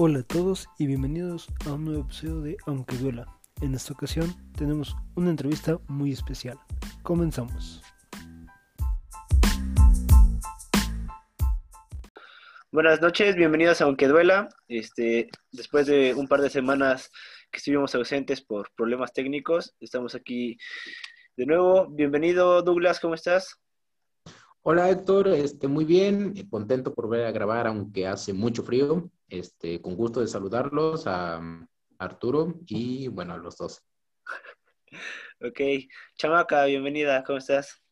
Hola a todos y bienvenidos a un nuevo episodio de Aunque Duela. En esta ocasión tenemos una entrevista muy especial. Comenzamos. Buenas noches, bienvenidos a Aunque Duela. Este, después de un par de semanas que estuvimos ausentes por problemas técnicos, estamos aquí de nuevo. Bienvenido Douglas, ¿cómo estás? Hola Héctor, este, muy bien, contento por ver a grabar aunque hace mucho frío. Este, con gusto de saludarlos a, Arturo y bueno, a los dos. Ok, Chamaca, bienvenida, ¿cómo estás?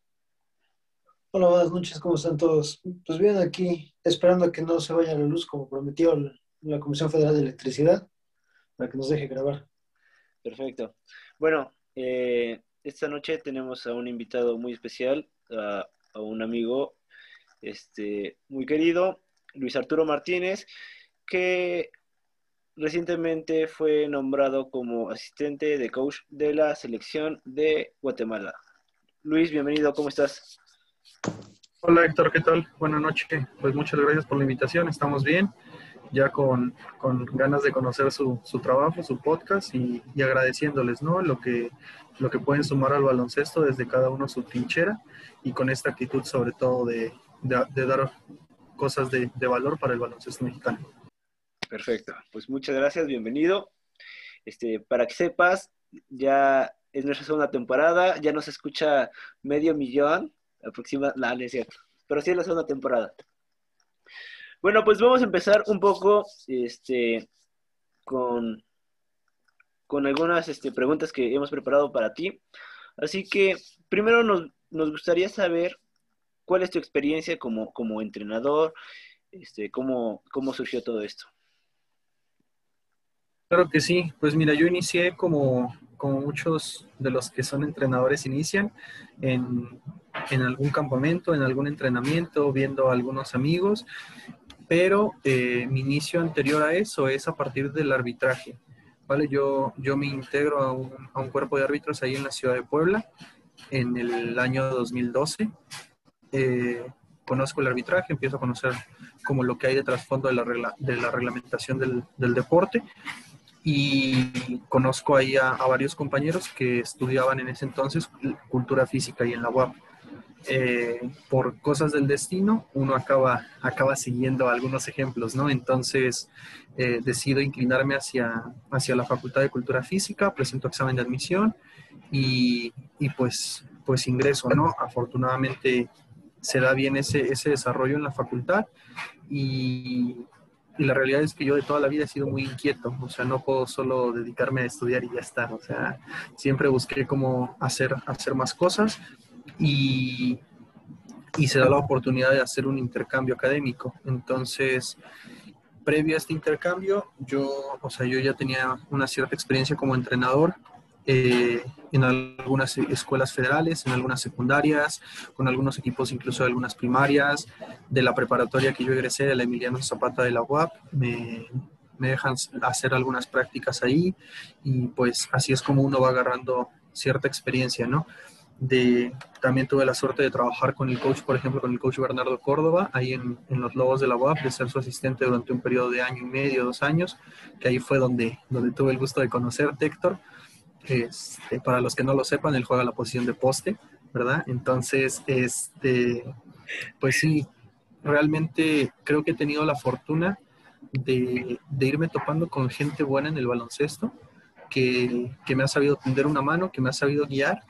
Hola, buenas noches, ¿cómo están todos? Pues bien, aquí esperando a que no se vaya la luz como prometió la Comisión Federal de Electricidad, para que nos deje grabar. Perfecto. Bueno, eh, esta noche tenemos a un invitado muy especial, a a un amigo este, muy querido, Luis Arturo Martínez, que recientemente fue nombrado como asistente de coach de la selección de Guatemala. Luis, bienvenido, ¿cómo estás? Hola Héctor, ¿qué tal? Buenas noches. Pues muchas gracias por la invitación, estamos bien, ya con, con ganas de conocer su, su trabajo, su podcast y, y, agradeciéndoles, ¿no? Lo que, lo que pueden sumar al baloncesto desde cada uno su trinchera y con esta actitud sobre todo de, de, dar cosas de, de, valor para el baloncesto mexicano. Perfecto, pues muchas gracias, bienvenido. Este, para que sepas, ya es nuestra segunda temporada, ya nos escucha medio millón, aproximadamente, no, es cierto, pero sí es la segunda temporada. Bueno, pues vamos a empezar un poco este, con, con algunas este, preguntas que hemos preparado para ti. Así que primero nos, gustaría saber cuál es tu experiencia como, como entrenador, este, cómo, cómo surgió todo esto. Claro que sí, pues mira, yo inicié como, como muchos de los que son entrenadores inician en, en algún campamento, en algún entrenamiento, viendo a algunos amigos, pero eh, mi inicio anterior a eso es a partir del arbitraje. ¿vale? Yo, yo me integro a un, cuerpo de árbitros ahí en la ciudad de Puebla en el año 2012. Eh, conozco el arbitraje, empiezo a conocer como lo que hay de trasfondo de la, regla, de la reglamentación del, del, deporte y conozco ahí a, a, varios compañeros que estudiaban en ese entonces cultura física y en la UAP. Eh, por cosas del destino, uno acaba, acaba siguiendo algunos ejemplos, ¿no? Entonces, eh, decido inclinarme hacia, hacia la Facultad de Cultura Física, presento examen de admisión y, y pues, pues ingreso, ¿no? Afortunadamente se da bien ese, ese desarrollo en la facultad y, y, la realidad es que yo de toda la vida he sido muy inquieto, o sea, no puedo solo dedicarme a estudiar y ya está, o sea, siempre busqué cómo hacer, hacer más cosas y, y se da la oportunidad de hacer un intercambio académico. Entonces, previo a este intercambio, yo, o sea, yo ya tenía una cierta experiencia como entrenador eh, en algunas escuelas federales, en algunas secundarias, con algunos equipos incluso de algunas primarias, de la preparatoria que yo egresé, de la Emiliano Zapata de la UAP, me, me dejan hacer algunas prácticas ahí y pues así es como uno va agarrando cierta experiencia, ¿no? De, también tuve la suerte de trabajar con el coach, por ejemplo, con el coach Bernardo Córdoba, ahí en, los Lobos de la UAP, de ser su asistente durante un periodo de año y medio, dos años, que ahí fue donde, donde tuve el gusto de conocerte, Héctor. Este, para los que no lo sepan, él juega la posición de poste, ¿verdad? Entonces, este, pues sí, realmente creo que he tenido la fortuna de, de irme topando con gente buena en el baloncesto, que, que me ha sabido tender una mano, que me ha sabido guiar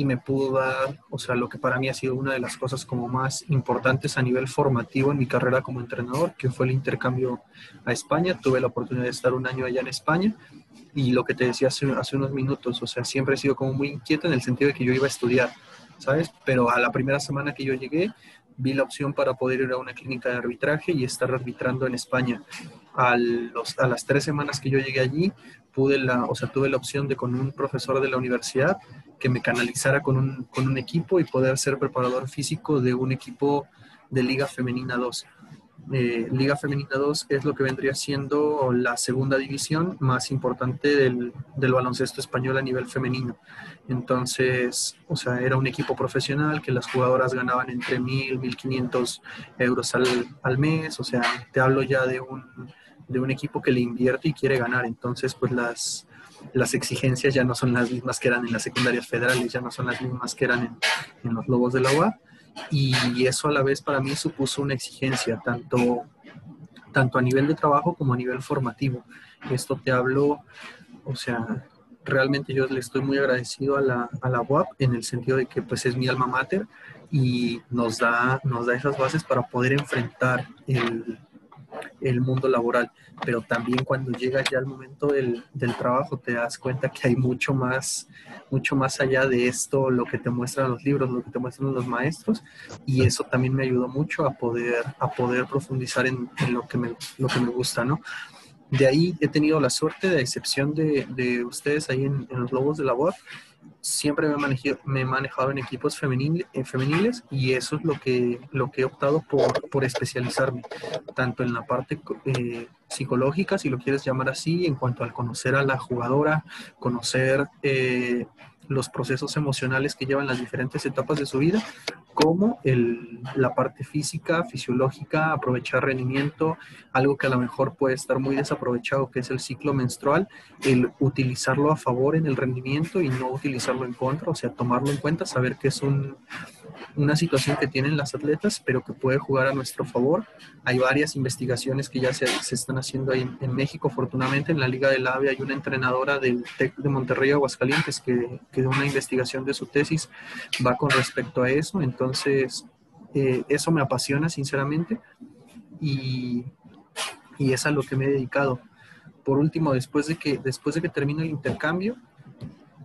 y me pudo dar, o sea, lo que para mí ha sido una de las cosas como más importantes a nivel formativo en mi carrera como entrenador, que fue el intercambio a España. Tuve la oportunidad de estar un año allá en España y lo que te decía hace, hace unos minutos, o sea, siempre he sido como muy inquieto en el sentido de que yo iba a estudiar, ¿sabes? Pero a la primera semana que yo llegué, vi la opción para poder ir a una clínica de arbitraje y estar arbitrando en España. A, los, a las tres semanas que yo llegué allí, pude la, o sea, tuve la opción de con un profesor de la universidad que me canalizara con un, con un equipo y poder ser preparador físico de un equipo de Liga Femenina 2. Eh, Liga Femenina 2 es lo que vendría siendo la segunda división más importante del, del, baloncesto español a nivel femenino. Entonces, o sea, era un equipo profesional que las jugadoras ganaban entre 1.000, 1.500 euros al, al mes. O sea, te hablo ya de un, de un equipo que le invierte y quiere ganar. Entonces, pues las, las exigencias ya no son las mismas que eran en las secundarias federales, ya no son las mismas que eran en, en los Lobos de la UAP. Y eso a la vez para mí supuso una exigencia, tanto, tanto a nivel de trabajo como a nivel formativo. Esto te hablo, o sea, realmente yo le estoy muy agradecido a la, a la UAP en el sentido de que pues es mi alma mater y nos da, nos da esas bases para poder enfrentar el, el mundo laboral, pero también cuando llega ya el momento del, del, trabajo te das cuenta que hay mucho más, mucho más allá de esto, lo que te muestran los libros, lo que te muestran los maestros, y eso también me ayudó mucho a poder, a poder profundizar en, en lo, que me, lo que me gusta, ¿no? De ahí he tenido la suerte, de excepción de, de ustedes ahí en, en, los Lobos de la UAP, siempre me he, manejado, en equipos en femeniles y eso es lo que, lo que he optado por, por especializarme, tanto en la parte eh, psicológica, si lo quieres llamar así, en cuanto al conocer a la jugadora, conocer eh, los procesos emocionales que llevan las diferentes etapas de su vida, como el, la parte física, fisiológica, aprovechar rendimiento, algo que a lo mejor puede estar muy desaprovechado, que es el ciclo menstrual, el utilizarlo a favor en el rendimiento y no utilizarlo en contra, o sea, tomarlo en cuenta, saber que es un, una situación que tienen las atletas, pero que puede jugar a nuestro favor. Hay varias investigaciones que ya se, se están haciendo ahí en, México. Afortunadamente, en la Liga del AVE hay una entrenadora del TEC de Monterrey, Aguascalientes, que, que una investigación de su tesis va con respecto a eso. Entonces, eh, eso me apasiona, sinceramente, y, y es a lo que me he dedicado. Por último, después de que, después de que termino el intercambio,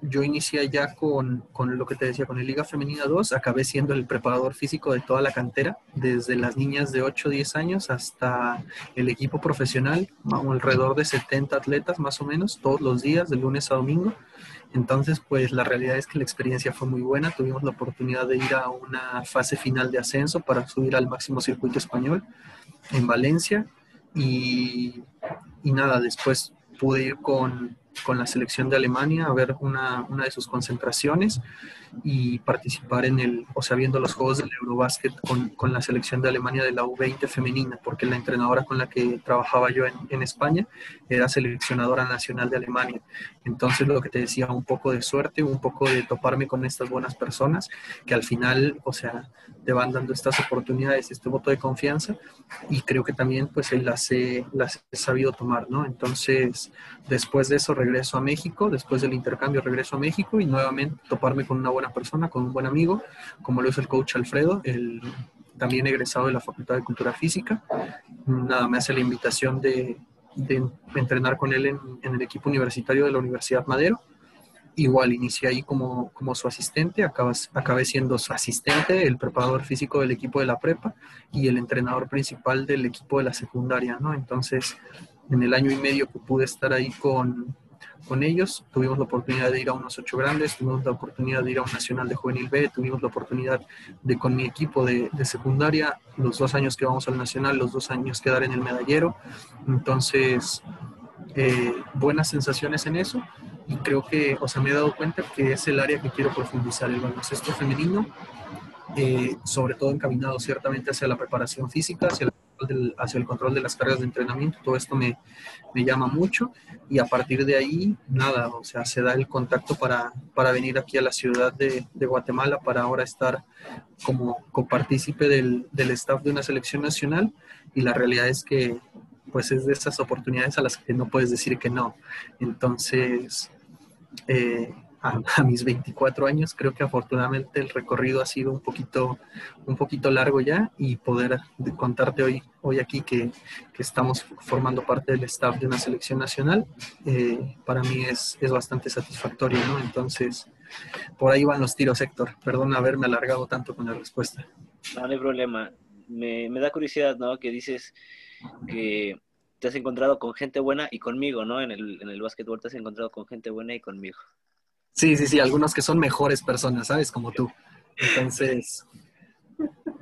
yo inicié ya con, con, lo que te decía, con el Liga Femenina 2, acabé siendo el preparador físico de toda la cantera, desde las niñas de 8 o 10 años hasta el equipo profesional, alrededor de 70 atletas más o menos, todos los días, de lunes a domingo. Entonces, pues la realidad es que la experiencia fue muy buena, tuvimos la oportunidad de ir a una fase final de ascenso para subir al máximo circuito español en Valencia y, y nada, después pude ir con con la selección de Alemania a ver una, una, de sus concentraciones y participar en el, o sea, viendo los juegos del Eurobásquet con, con la selección de Alemania de la U20 femenina, porque la entrenadora con la que trabajaba yo en, en, España era seleccionadora nacional de Alemania. Entonces, lo que te decía, un poco de suerte, un poco de toparme con estas buenas personas que al final, o sea, te van dando estas oportunidades, este voto de confianza y creo que también pues las he, las he sabido tomar, ¿no? Entonces, después de eso regreso a México, después del intercambio regreso a México y nuevamente toparme con una buena persona, con un buen amigo, como lo es el coach Alfredo, el también egresado de la Facultad de Cultura Física. Nada, me hace la invitación de, entrenar con él en el equipo universitario de la Universidad Madero igual inicié ahí como, como su asistente, acabas, acabé siendo su asistente, el preparador físico del equipo de la prepa y el entrenador principal del equipo de la secundaria, ¿no? Entonces, en el año y medio que pude estar ahí con, con ellos, tuvimos la oportunidad de ir a unos ocho grandes, tuvimos la oportunidad de ir a un nacional de juvenil B, tuvimos la oportunidad de con mi equipo de, de secundaria, los dos años que vamos al nacional, los dos años quedar en el medallero, entonces, eh, buenas sensaciones en eso y creo que, o sea, me he dado cuenta que es el área que quiero profundizar, el baloncesto femenino, eh, sobre todo encaminado ciertamente hacia la preparación física, hacia, el, hacia el control de las cargas de entrenamiento, todo esto me, me, llama mucho y a partir de ahí, nada, o sea, se da el contacto para, para venir aquí a la ciudad de, de Guatemala para ahora estar como copartícipe del, del staff de una selección nacional y la realidad es que pues es de esas oportunidades a las que no puedes decir que no. Entonces, eh, a, a, mis 24 años creo que afortunadamente el recorrido ha sido un poquito, un poquito largo ya y poder contarte hoy, hoy aquí que, que estamos formando parte del staff de una selección nacional, eh, para mí es, es bastante satisfactorio, ¿no? Entonces, por ahí van los tiros, Héctor. Perdón haberme alargado tanto con la respuesta. No, no hay problema. Me, me da curiosidad, ¿no? Que dices que te has encontrado con gente buena y conmigo, ¿no? En el, en el básquetbol te has encontrado con gente buena y conmigo. Sí, sí, sí, algunos que son mejores personas, ¿sabes? Como tú. Entonces...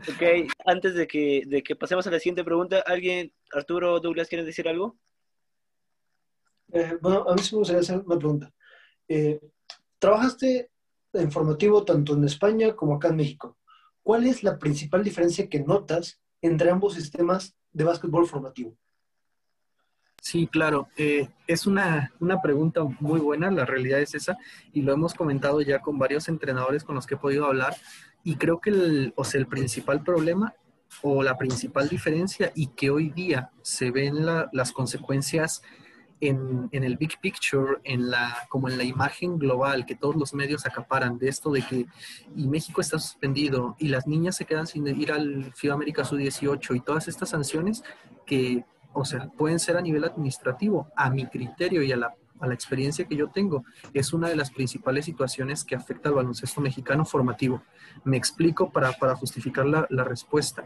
Ok, antes de que, de que pasemos a la siguiente pregunta, ¿alguien, Arturo, Douglas, quieren decir algo? Eh, bueno, a mí sí me gustaría hacer una pregunta. Eh, trabajaste en formativo tanto en España como acá en México. ¿Cuál es la principal diferencia que notas entre ambos sistemas de básquetbol formativo? Sí, claro. Eh, es una, una, pregunta muy buena, la realidad es esa, y lo hemos comentado ya con varios entrenadores con los que he podido hablar, y creo que el, o sea, el principal problema o la principal diferencia y que hoy día se ven las consecuencias en, en, el big picture, en la, como en la imagen global que todos los medios acaparan de esto de que y México está suspendido y las niñas se quedan sin ir al FIBA América Sub-18 y todas estas sanciones que o sea, pueden ser a nivel administrativo, a mi criterio y a la, a la experiencia que yo tengo, es una de las principales situaciones que afecta al baloncesto mexicano formativo. Me explico para, para justificar la, la, respuesta.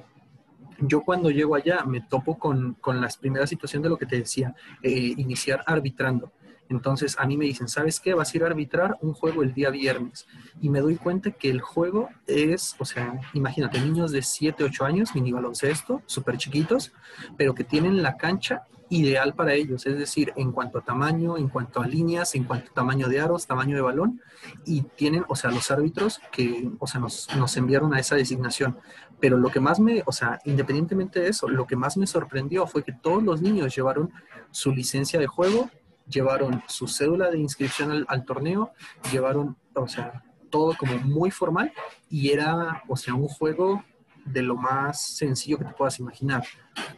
Yo cuando llego allá me topo con, con la primera situación de lo que te decía, eh, iniciar arbitrando. Entonces a mí me dicen, ¿sabes qué? Vas a ir a arbitrar un juego el día viernes. Y me doy cuenta que el juego es, o sea, imagínate, niños de 7, 8 años, mini baloncesto, súper chiquitos, pero que tienen la cancha ideal para ellos, es decir, en cuanto a tamaño, en cuanto a líneas, en cuanto a tamaño de aros, tamaño de balón, y tienen, o sea, los árbitros que, o sea, nos, nos enviaron a esa designación. Pero lo que más me, o sea, independientemente de eso, lo que más me sorprendió fue que todos los niños llevaron su licencia de juego llevaron su cédula de inscripción al, torneo, llevaron, o sea, todo como muy formal y era, o sea, un juego de lo más sencillo que te puedas imaginar,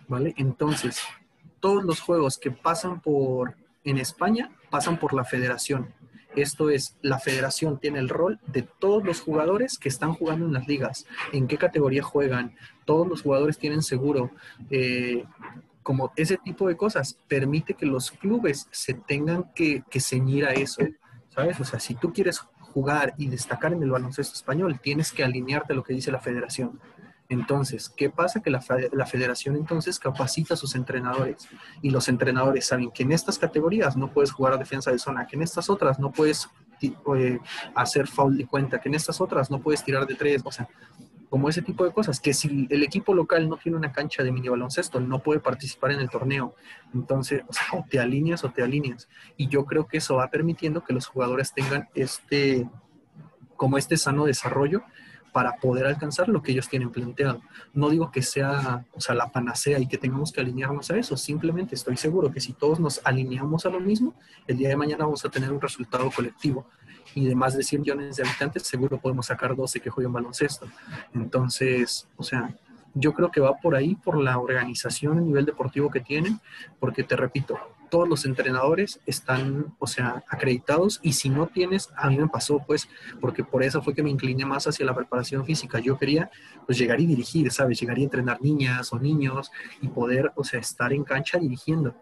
¿vale? Entonces, todos los juegos que pasan por, en España, pasan por la federación. Esto es, la federación tiene el rol de todos los jugadores que están jugando en las ligas, en qué categoría juegan, todos los jugadores tienen seguro, eh, como ese tipo de cosas permite que los clubes se tengan que, ceñir a eso, ¿sabes? O sea, si tú quieres jugar y destacar en el baloncesto español, tienes que alinearte a lo que dice la federación. Entonces, ¿qué pasa? Que la, la, federación entonces capacita a sus entrenadores y los entrenadores saben que en estas categorías no puedes jugar a defensa de zona, que en estas otras no puedes eh, hacer foul de cuenta, que en estas otras no puedes tirar de tres, o sea, como ese tipo de cosas, que si el equipo local no tiene una cancha de mini baloncesto, no puede participar en el torneo. Entonces, o, sea, te alineas o te alineas. Y yo creo que eso va permitiendo que los jugadores tengan este, como este sano desarrollo para poder alcanzar lo que ellos tienen planteado. No digo que sea, o sea, la panacea y que tengamos que alinearnos a eso, simplemente estoy seguro que si todos nos alineamos a lo mismo, el día de mañana vamos a tener un resultado colectivo y de más de 100 millones de habitantes, seguro podemos sacar 12 que jueguen baloncesto. Entonces, o sea, yo creo que va por ahí, por la organización a nivel deportivo que tienen, porque te repito, todos los entrenadores están, o sea, acreditados y si no tienes, a mí me pasó pues, porque por eso fue que me incliné más hacia la preparación física. Yo quería pues llegar y dirigir, ¿sabes? Llegar y entrenar niñas o niños y poder, o sea, estar en cancha dirigiendo.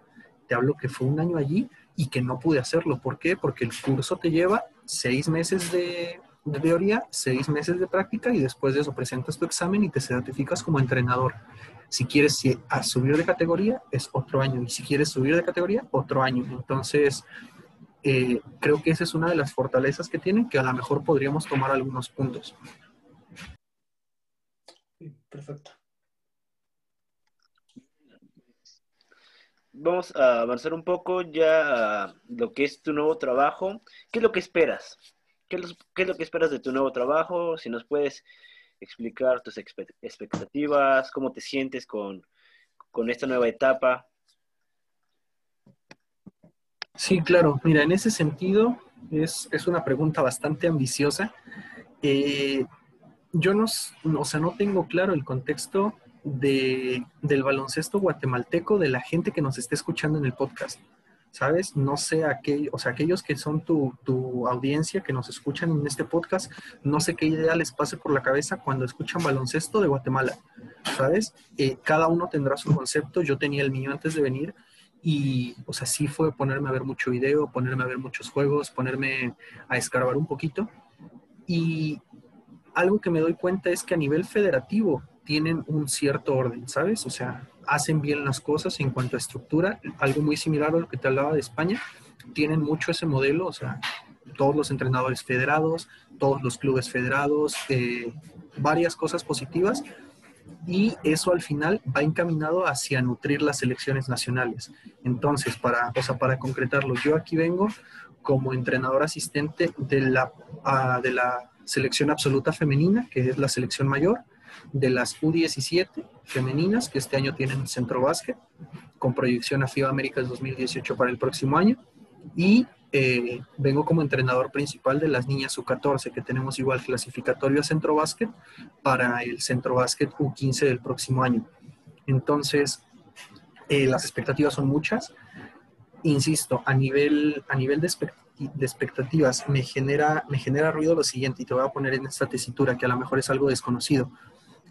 Te hablo que fue un año allí y que no pude hacerlo. ¿Por qué? Porque el curso te lleva seis meses de, teoría, seis meses de práctica y después de eso presentas tu examen y te certificas como entrenador. Si quieres subir de categoría, es otro año. Y si quieres subir de categoría, otro año. Entonces, eh, creo que esa es una de las fortalezas que tienen, que a lo mejor podríamos tomar algunos puntos. Perfecto. Vamos a avanzar un poco ya a lo que es tu nuevo trabajo. ¿Qué es lo que esperas? ¿Qué es lo, que esperas de tu nuevo trabajo? Si nos puedes explicar tus expectativas, cómo te sientes con, esta nueva etapa. Sí, claro. Mira, en ese sentido es, una pregunta bastante ambiciosa. Eh, yo no, o sea, no tengo claro el contexto de, del baloncesto guatemalteco de la gente que nos esté escuchando en el podcast. ¿Sabes? No sé, aquel, o sea, aquellos que son tu, tu, audiencia, que nos escuchan en este podcast, no sé qué idea les pase por la cabeza cuando escuchan baloncesto de Guatemala. ¿Sabes? Eh, cada uno tendrá su concepto. Yo tenía el mío antes de venir y, o sea, sí fue ponerme a ver mucho video, ponerme a ver muchos juegos, ponerme a escarbar un poquito. Y algo que me doy cuenta es que a nivel federativo, tienen un cierto orden, ¿sabes? O sea, hacen bien las cosas en cuanto a estructura, algo muy similar a lo que te hablaba de España, tienen mucho ese modelo, o sea, todos los entrenadores federados, todos los clubes federados, eh, varias cosas positivas y eso al final va encaminado hacia nutrir las selecciones nacionales. Entonces, para, o sea, para concretarlo, yo aquí vengo como entrenador asistente de la, ah, de la selección absoluta femenina, que es la selección mayor, de las U17 femeninas, que este año tienen centro básquet, con proyección a FIBA Américas 2018 para el próximo año. Y eh, vengo como entrenador principal de las niñas U14, que tenemos igual clasificatorio a centro básquet para el centro básquet U15 del próximo año. Entonces, eh, las expectativas son muchas. Insisto, a nivel, a nivel de, expectativas me genera, me genera ruido lo siguiente, y te voy a poner en esta tesitura que a lo mejor es algo desconocido.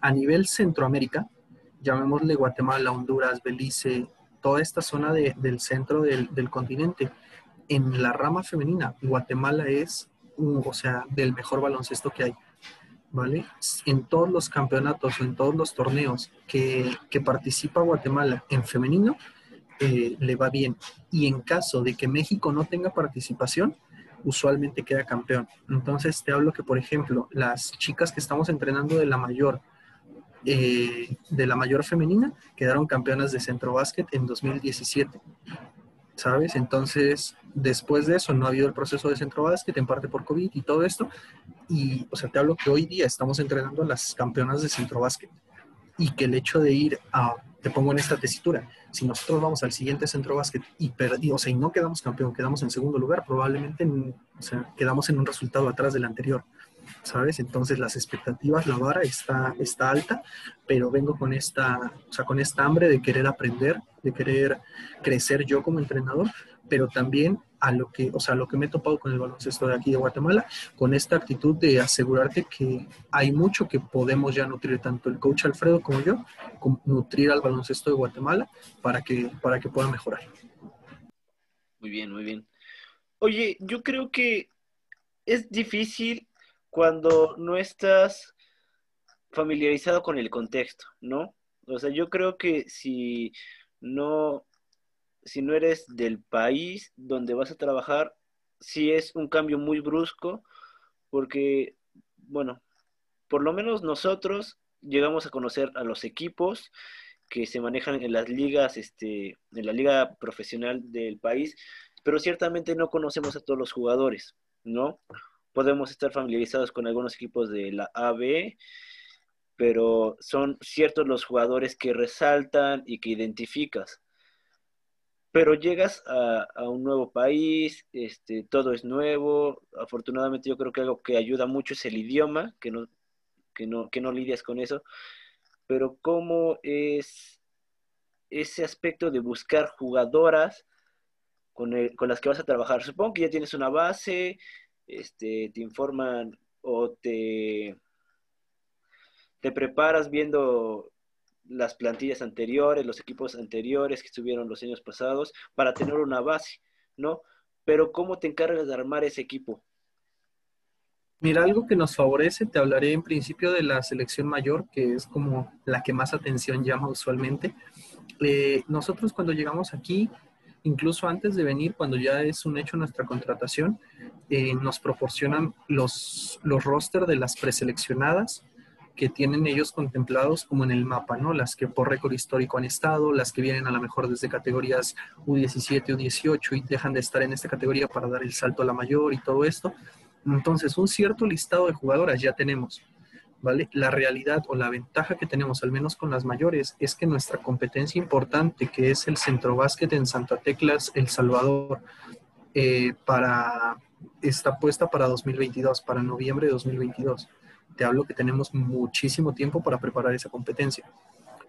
A nivel Centroamérica, llamémosle Guatemala, Honduras, Belice, toda esta zona del centro del, del, continente, en la rama femenina, Guatemala es, o sea, del mejor baloncesto que hay. ¿Vale? En todos los campeonatos o en todos los torneos que, que participa Guatemala en femenino, eh, le va bien. Y en caso de que México no tenga participación, usualmente queda campeón. Entonces te hablo que, por ejemplo, las chicas que estamos entrenando de la mayor, eh, de la mayor femenina, quedaron campeonas de centro básquet en 2017. ¿Sabes? Entonces, después de eso no ha habido el proceso de centro básquet, en parte por COVID y todo esto. Y, o sea, te hablo que hoy día estamos entrenando a las campeonas de centro básquet. Y que el hecho de ir a te pongo en esta tesitura. Si nosotros vamos al siguiente centro básquet y, perdimos, o sea, y no quedamos campeón, quedamos en segundo lugar, probablemente o sea, quedamos en un resultado atrás del anterior. ¿Sabes? Entonces las expectativas, la vara está, está alta, pero vengo con esta, o sea, con esta hambre de querer aprender, de querer crecer yo como entrenador, pero también a lo que, o sea, lo que me he topado con el baloncesto de aquí de Guatemala, con esta actitud de asegurarte que hay mucho que podemos ya nutrir, tanto el coach Alfredo como yo, nutrir al baloncesto de Guatemala para que, para que pueda mejorar. Muy bien, muy bien. Oye, yo creo que es difícil cuando no estás familiarizado con el contexto, ¿no? O sea, yo creo que si no si no eres del país donde vas a trabajar, sí es un cambio muy brusco, porque, bueno, por lo menos nosotros llegamos a conocer a los equipos que se manejan en las ligas, este, en la liga profesional del país, pero ciertamente no conocemos a todos los jugadores, ¿no? Podemos estar familiarizados con algunos equipos de la AB, pero son ciertos los jugadores que resaltan y que identificas. Pero llegas a, un nuevo país, este, todo es nuevo, afortunadamente yo creo que algo que ayuda mucho es el idioma, que no, que no, que no lidias con eso, pero cómo es ese aspecto de buscar jugadoras con, con las que vas a trabajar. Supongo que ya tienes una base, este, te informan o te, te preparas viendo las plantillas anteriores, los equipos anteriores que estuvieron los años pasados, para tener una base, ¿no? Pero ¿cómo te encargas de armar ese equipo? Mira, algo que nos favorece, te hablaré en principio de la selección mayor, que es como la que más atención llama usualmente. Eh, nosotros cuando llegamos aquí, incluso antes de venir, cuando ya es un hecho nuestra contratación, eh, nos proporcionan los, los roster de las preseleccionadas, que tienen ellos contemplados como en el mapa, ¿no? Las que por récord histórico han estado, las que vienen a lo mejor desde categorías U17, U18 y dejan de estar en esta categoría para dar el salto a la mayor y todo esto. Entonces, un cierto listado de jugadoras ya tenemos, La realidad o la ventaja que tenemos, al menos con las mayores, es que nuestra competencia importante, que es el centro básquet en Santa Teclas, El Salvador, eh, para, está puesta para 2022, para noviembre de 2022 te hablo que tenemos muchísimo tiempo para preparar esa competencia.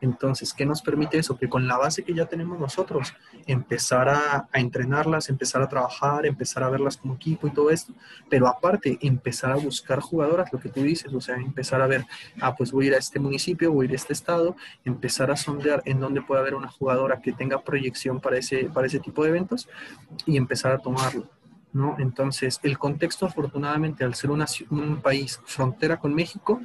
Entonces, ¿qué nos permite eso? Que con la base que ya tenemos nosotros, empezar a, entrenarlas, empezar a trabajar, empezar a verlas como equipo y todo esto, pero aparte, empezar a buscar jugadoras, lo que tú dices, o sea, empezar a ver, ah, pues voy a ir a este municipio, voy a ir a este estado, empezar a sondear en dónde puede haber una jugadora que tenga proyección para ese, para ese tipo de eventos y empezar a tomarlo. ¿no? Entonces, el contexto, afortunadamente, al ser un país frontera con México,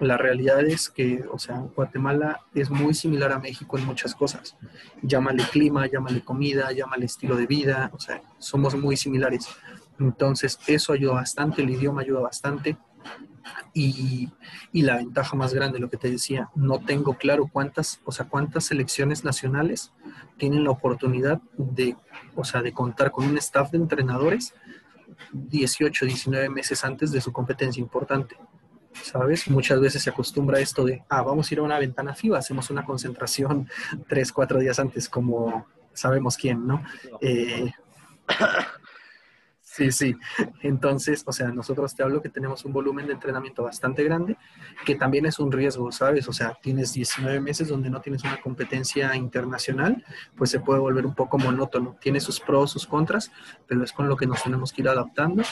la realidad es que, o sea, Guatemala es muy similar a México en muchas cosas. Llámale clima, llámale comida, llámale estilo de vida, o sea, somos muy similares. Entonces, eso ayuda bastante, el idioma ayuda bastante. Y, y, la ventaja más grande, lo que te decía, no tengo claro cuántas, o sea, cuántas selecciones nacionales tienen la oportunidad de, o sea, de contar con un staff de entrenadores 18, 19 meses antes de su competencia importante. ¿Sabes? Muchas veces se acostumbra a esto de, ah, vamos a ir a una ventana FIBA, hacemos una concentración tres, cuatro días antes, como sabemos quién, ¿no? Eh, sí, sí. Entonces, o sea, nosotros te hablo que tenemos un volumen de entrenamiento bastante grande, que también es un riesgo, ¿sabes? O sea, tienes 19 meses donde no tienes una competencia internacional, pues se puede volver un poco monótono. Tiene sus pros, sus contras, pero es con lo que nos tenemos que ir adaptando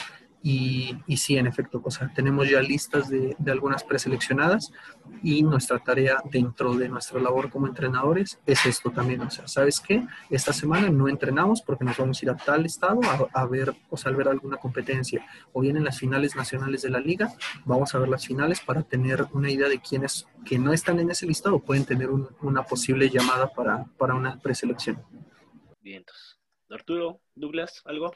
y, y, sí, en efecto, o sea, tenemos ya listas de, de, algunas preseleccionadas y nuestra tarea dentro de nuestra labor como entrenadores es esto también. O sea, ¿sabes qué? Esta semana no entrenamos porque nos vamos a ir a tal estado a, a ver, o sea, a ver alguna competencia. O bien en las finales nacionales de la liga, vamos a ver las finales para tener una idea de quiénes que no están en ese listado pueden tener un, una posible llamada para, para una preselección. Bien, entonces. Arturo, Douglas, ¿algo?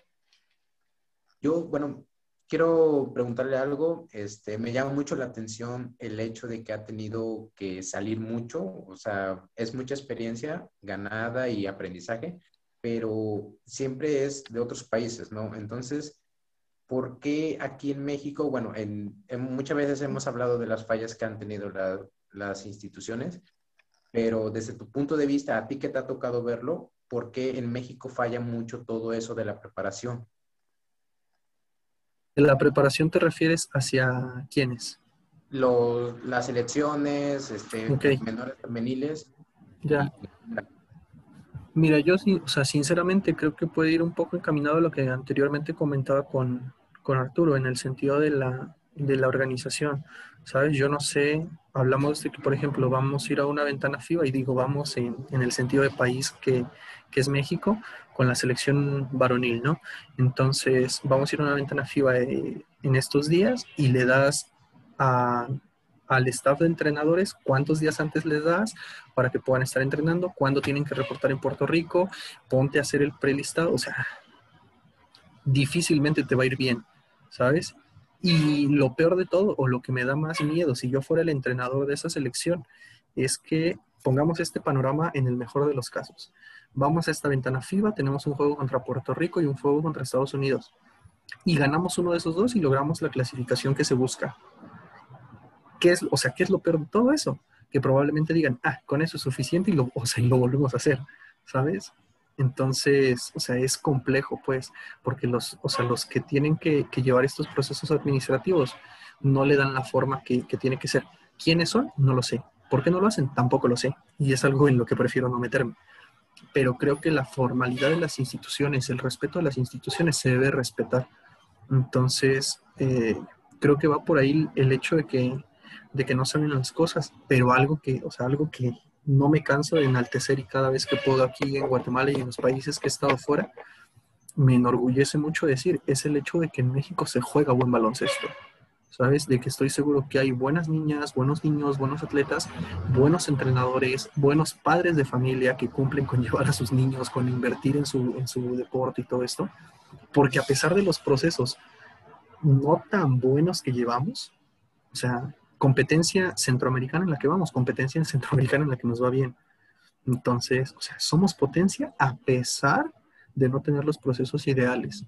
Yo, bueno, quiero preguntarle algo. Este, me llama mucho la atención el hecho de que ha tenido que salir mucho, o sea, es mucha experiencia ganada y aprendizaje, pero siempre es de otros países, ¿no? Entonces, ¿por qué aquí en México, bueno, en, en muchas veces hemos hablado de las fallas que han tenido la, las instituciones, pero desde tu punto de vista, a ti que te ha tocado verlo, ¿por qué en México falla mucho todo eso de la preparación? ¿De la preparación te refieres hacia quiénes? Los, las elecciones, este, Ok. menores femeniles. Ya. Mira, yo o sea, sinceramente creo que puede ir un poco encaminado a lo que anteriormente comentaba con, con Arturo, en el sentido de la, de la organización, ¿sabes? Yo no sé, hablamos de que, por ejemplo, vamos a ir a una ventana FIBA y digo, vamos en, en el sentido de país que, que es México, con la selección varonil, ¿no? Entonces, vamos a ir a una ventana FIBA eh, en estos días y le das al staff de entrenadores cuántos días antes les das para que puedan estar entrenando, cuándo tienen que reportar en Puerto Rico, ponte a hacer el prelistado, o sea, difícilmente te va a ir bien, ¿sabes? Y lo peor de todo, o lo que me da más miedo, si yo fuera el entrenador de esa selección, es que pongamos este panorama en el mejor de los casos. Vamos a esta ventana FIBA, tenemos un juego contra Puerto Rico y un juego contra Estados Unidos. Y ganamos uno de esos dos y logramos la clasificación que se busca. ¿Qué es, o sea, ¿qué es lo peor de todo eso? Que probablemente digan, ah, con eso es suficiente y lo, volvemos a hacer, ¿sabes? Entonces, o sea, es complejo, pues, porque los, o sea, los que tienen que, que llevar estos procesos administrativos no le dan la forma que, que, tiene que ser. ¿Quiénes son? No lo sé. ¿Por qué no lo hacen? Tampoco lo sé. Y es algo en lo que prefiero no meterme. Pero creo que la formalidad de las instituciones, el respeto a las instituciones se debe respetar. Entonces, eh, creo que va por ahí el hecho de que, de que no saben las cosas, pero algo que, o sea, algo que no me canso de enaltecer y cada vez que puedo aquí en Guatemala y en los países que he estado fuera, me enorgullece mucho decir, es el hecho de que en México se juega buen baloncesto. ¿Sabes? De que estoy seguro que hay buenas niñas, buenos niños, buenos atletas, buenos entrenadores, buenos padres de familia que cumplen con llevar a sus niños, con invertir en su, en su deporte y todo esto. Porque a pesar de los procesos no tan buenos que llevamos, o sea, competencia centroamericana en la que vamos, competencia centroamericana en la que nos va bien. Entonces, o sea, somos potencia a pesar de no tener los procesos ideales,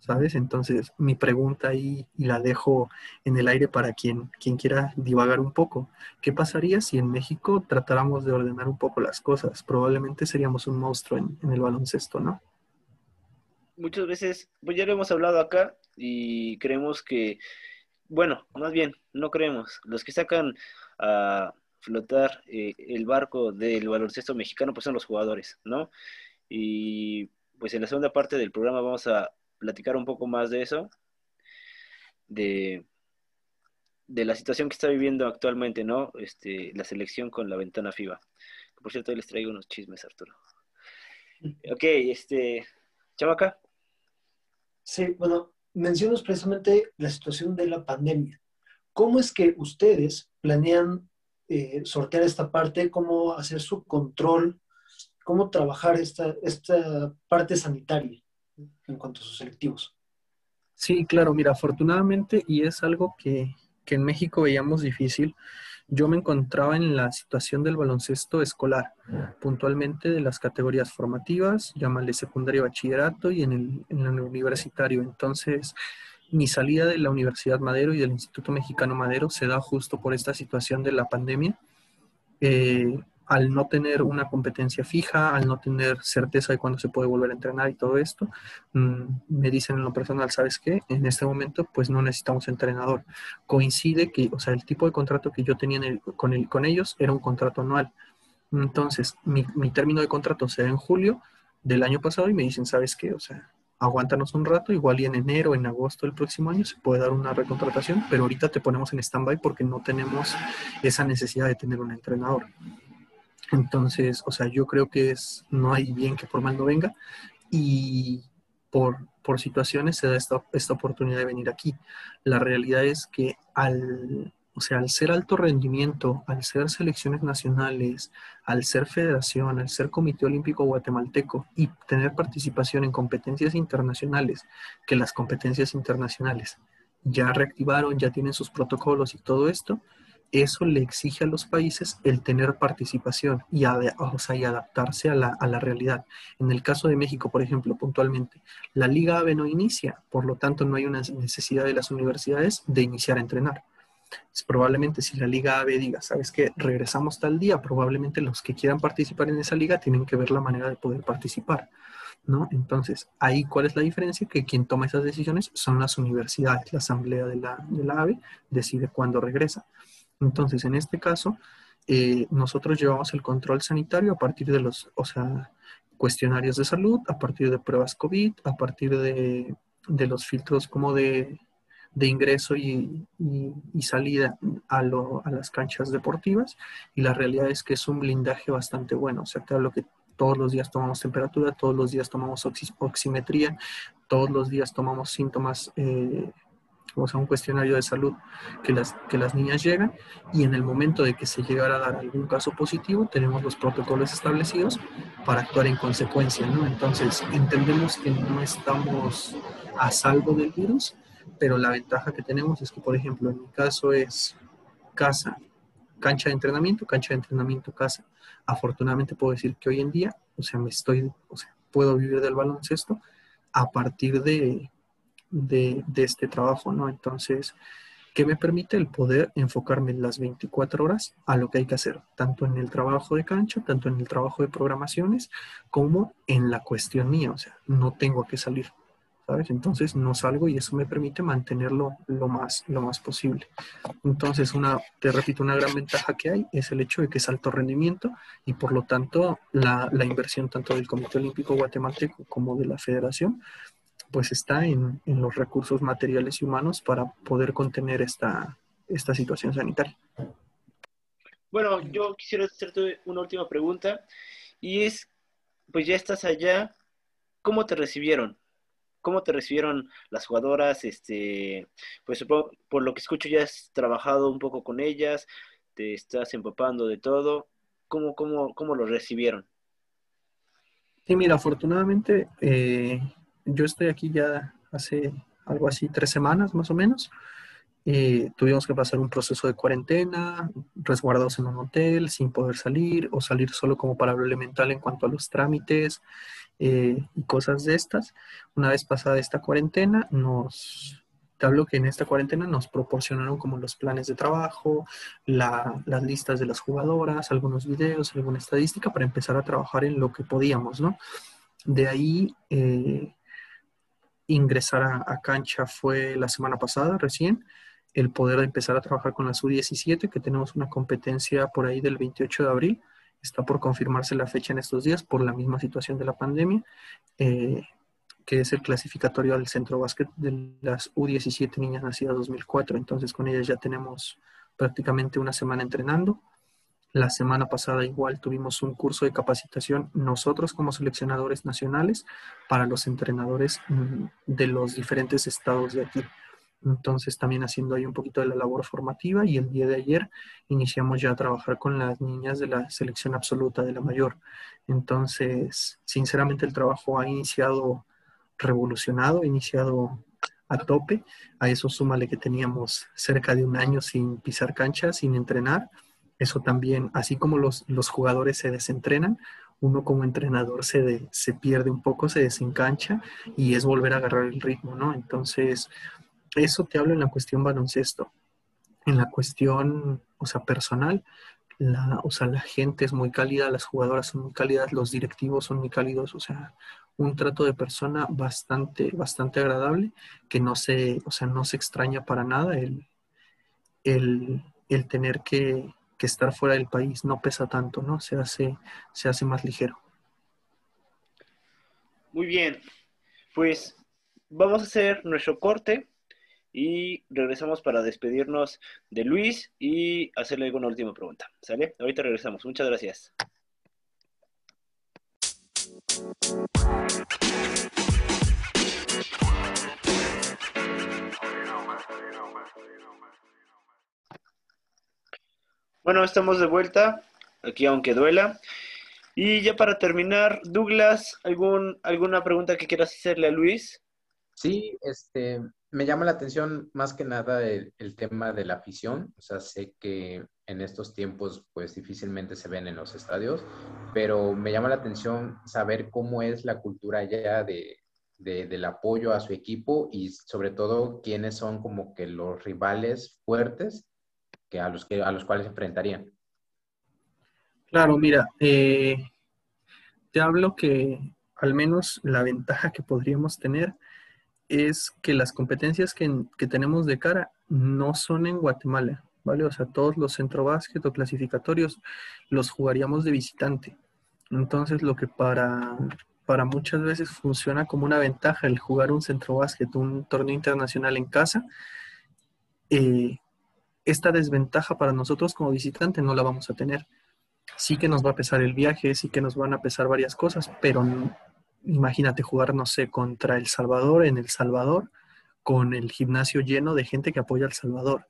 ¿sabes? Entonces, mi pregunta ahí, y la dejo en el aire para quien, quien quiera divagar un poco, ¿qué pasaría si en México tratáramos de ordenar un poco las cosas? Probablemente seríamos un monstruo en, el baloncesto, ¿no? Muchas veces, pues ya lo hemos hablado acá y creemos que bueno, más bien, no creemos. Los que sacan a flotar eh, el barco del baloncesto mexicano, pues son los jugadores, ¿no? Y pues en la segunda parte del programa vamos a platicar un poco más de eso, de, de la situación que está viviendo actualmente, ¿no? Este, la selección con la ventana FIBA. Por cierto, hoy les traigo unos chismes, Arturo. Ok, este, Chamaca. Sí, bueno, mencionas precisamente la situación de la pandemia. ¿Cómo es que ustedes planean eh, sortear esta parte? ¿Cómo hacer su control? ¿Cómo trabajar esta, esta parte sanitaria en cuanto a sus selectivos? Sí, claro, mira, afortunadamente, y es algo que, que en México veíamos difícil, yo me encontraba en la situación del baloncesto escolar, puntualmente de las categorías formativas, llámale secundario bachillerato y en el, en el universitario. Entonces, mi salida de la Universidad Madero y del Instituto Mexicano Madero se da justo por esta situación de la pandemia. Eh, al no tener una competencia fija, al no tener certeza de cuándo se puede volver a entrenar y todo esto, mm, me dicen en lo personal, ¿sabes qué? En este momento, pues no necesitamos entrenador. Coincide que, o sea, el tipo de contrato que yo tenía con, el, con ellos era un contrato anual. Entonces, mi, mi término de contrato se da en julio del año pasado y me dicen, ¿sabes qué? O sea, aguántanos un rato, igual y en enero, en agosto del próximo año se puede dar una recontratación, pero ahorita te ponemos en stand-by porque no tenemos esa necesidad de tener un entrenador. Entonces, o sea, yo creo que es, no hay bien que por mal no venga y por, por situaciones se da esta, esta oportunidad de venir aquí. La realidad es que al, o sea, al ser alto rendimiento, al ser selecciones nacionales, al ser federación, al ser Comité Olímpico Guatemalteco y tener participación en competencias internacionales, que las competencias internacionales ya reactivaron, ya tienen sus protocolos y todo esto, eso le exige a los países el tener participación y, adaptarse a la, realidad. En el caso de México, por ejemplo, puntualmente, la Liga AVE no inicia, por lo tanto no hay una necesidad de las universidades de iniciar a entrenar. Es probablemente si la Liga AVE diga, ¿sabes qué? Regresamos tal día, probablemente los que quieran participar en esa liga tienen que ver la manera de poder participar. ¿No? Entonces, ahí cuál es la diferencia? Que quien toma esas decisiones son las universidades. La asamblea de la, de la AVE decide cuándo regresa. Entonces, en este caso, eh, nosotros llevamos el control sanitario a partir de los, o sea, cuestionarios de salud, a partir de pruebas COVID, a partir de, los filtros como de, ingreso y, salida a, a, las canchas deportivas. Y la realidad es que es un blindaje bastante bueno. O sea, te que todos los días tomamos temperatura, todos los días tomamos oximetría, todos los días tomamos síntomas eh, o sea, un cuestionario de salud que las, que las niñas llegan y en el momento de que se llegara a dar algún caso positivo, tenemos los protocolos establecidos para actuar en consecuencia, ¿no? Entonces, entendemos que no estamos a salvo del virus, pero la ventaja que tenemos es que, por ejemplo, en mi caso es casa, cancha de entrenamiento, cancha de entrenamiento, casa. Afortunadamente puedo decir que hoy en día, o sea, me estoy, o sea, puedo vivir del baloncesto a partir de de, este trabajo, ¿no? Entonces, ¿qué me permite el poder enfocarme en las 24 horas a lo que hay que hacer, tanto en el trabajo de cancha, tanto en el trabajo de programaciones, como en la cuestión mía, o sea, no tengo que salir, ¿sabes? Entonces no salgo y eso me permite mantenerlo lo más, lo más posible. Entonces, una, te repito, una gran ventaja que hay es el hecho de que es alto rendimiento y por lo tanto la, la inversión tanto del Comité Olímpico Guatemalteco como de la Federación pues está en, los recursos materiales y humanos para poder contener esta, esta situación sanitaria. Bueno, yo quisiera hacerte una última pregunta y es, pues ya estás allá, ¿cómo te recibieron? ¿Cómo te recibieron las jugadoras? Este, pues por lo que escucho ya has trabajado un poco con ellas, te estás empapando de todo. ¿Cómo, cómo, cómo lo recibieron? Sí, mira, afortunadamente eh, yo estoy aquí ya hace algo así, tres semanas más o menos. Eh, tuvimos que pasar un proceso de cuarentena, resguardados en un hotel, sin poder salir o salir solo como para lo elemental en cuanto a los trámites eh, y cosas de estas. Una vez pasada esta cuarentena, nos, te hablo que en esta cuarentena nos proporcionaron como los planes de trabajo, las listas de las jugadoras, algunos videos, alguna estadística para empezar a trabajar en lo que podíamos, ¿no? De ahí... Eh, ingresar a, cancha fue la semana pasada recién, el poder empezar a trabajar con la U17, que tenemos una competencia por ahí del 28 de abril. Está por confirmarse la fecha en estos días por la misma situación de la pandemia, eh, que es el clasificatorio al centro básquet de las U17 niñas nacidas 2004. Entonces con ellas ya tenemos prácticamente una semana entrenando. La semana pasada igual tuvimos un curso de capacitación nosotros como seleccionadores nacionales para los entrenadores mm, de los diferentes estados de aquí. Entonces también haciendo ahí un poquito de la labor formativa y el día de ayer iniciamos ya a trabajar con las niñas de la selección absoluta de la mayor. Entonces, sinceramente el trabajo ha iniciado revolucionado, iniciado a tope. A eso súmale que teníamos cerca de un año sin pisar cancha, sin entrenar eso también, así como los, jugadores se desentrenan, uno como entrenador se, se pierde un poco, se desencancha y es volver a agarrar el ritmo, ¿no? Entonces, eso te hablo en la cuestión baloncesto. En la cuestión, o sea, personal, la, o sea, la gente es muy cálida, las jugadoras son muy cálidas, los directivos son muy cálidos, o sea, un trato de persona bastante, bastante agradable, que no se, o sea, no se extraña para nada el, el, el tener que, que, estar fuera del país, no pesa tanto, ¿no? Se hace, se hace más ligero. Muy bien, pues vamos a hacer nuestro corte y regresamos para despedirnos de Luis y hacerle alguna última pregunta. ¿Sale? Ahorita regresamos. Muchas gracias. Bueno, estamos de vuelta, aquí aunque duela. Y ya para terminar, Douglas, ¿algún, ¿alguna pregunta que quieras hacerle a Luis? Sí, este, me llama la atención más que nada el, tema de la afición. O sea, sé que en estos tiempos pues difícilmente se ven en los estadios, pero me llama la atención saber cómo es la cultura ya de, del apoyo a su equipo y sobre todo quiénes son como que los rivales fuertes que a los, que, a los cuales enfrentarían. Claro, mira, eh, te hablo que al menos la ventaja que podríamos tener es que las competencias que, que, tenemos de cara no son en Guatemala, ¿vale? O sea, todos los centrobásquet o clasificatorios los jugaríamos de visitante. Entonces, lo que para, para muchas veces funciona como una ventaja el jugar un centrobásquet, un torneo internacional en casa, eh, esta desventaja para nosotros como visitante no la vamos a tener. Sí que nos va a pesar el viaje, sí que nos van a pesar varias cosas, pero imagínate jugar, no sé, contra El Salvador en El Salvador, con el gimnasio lleno de gente que apoya al Salvador,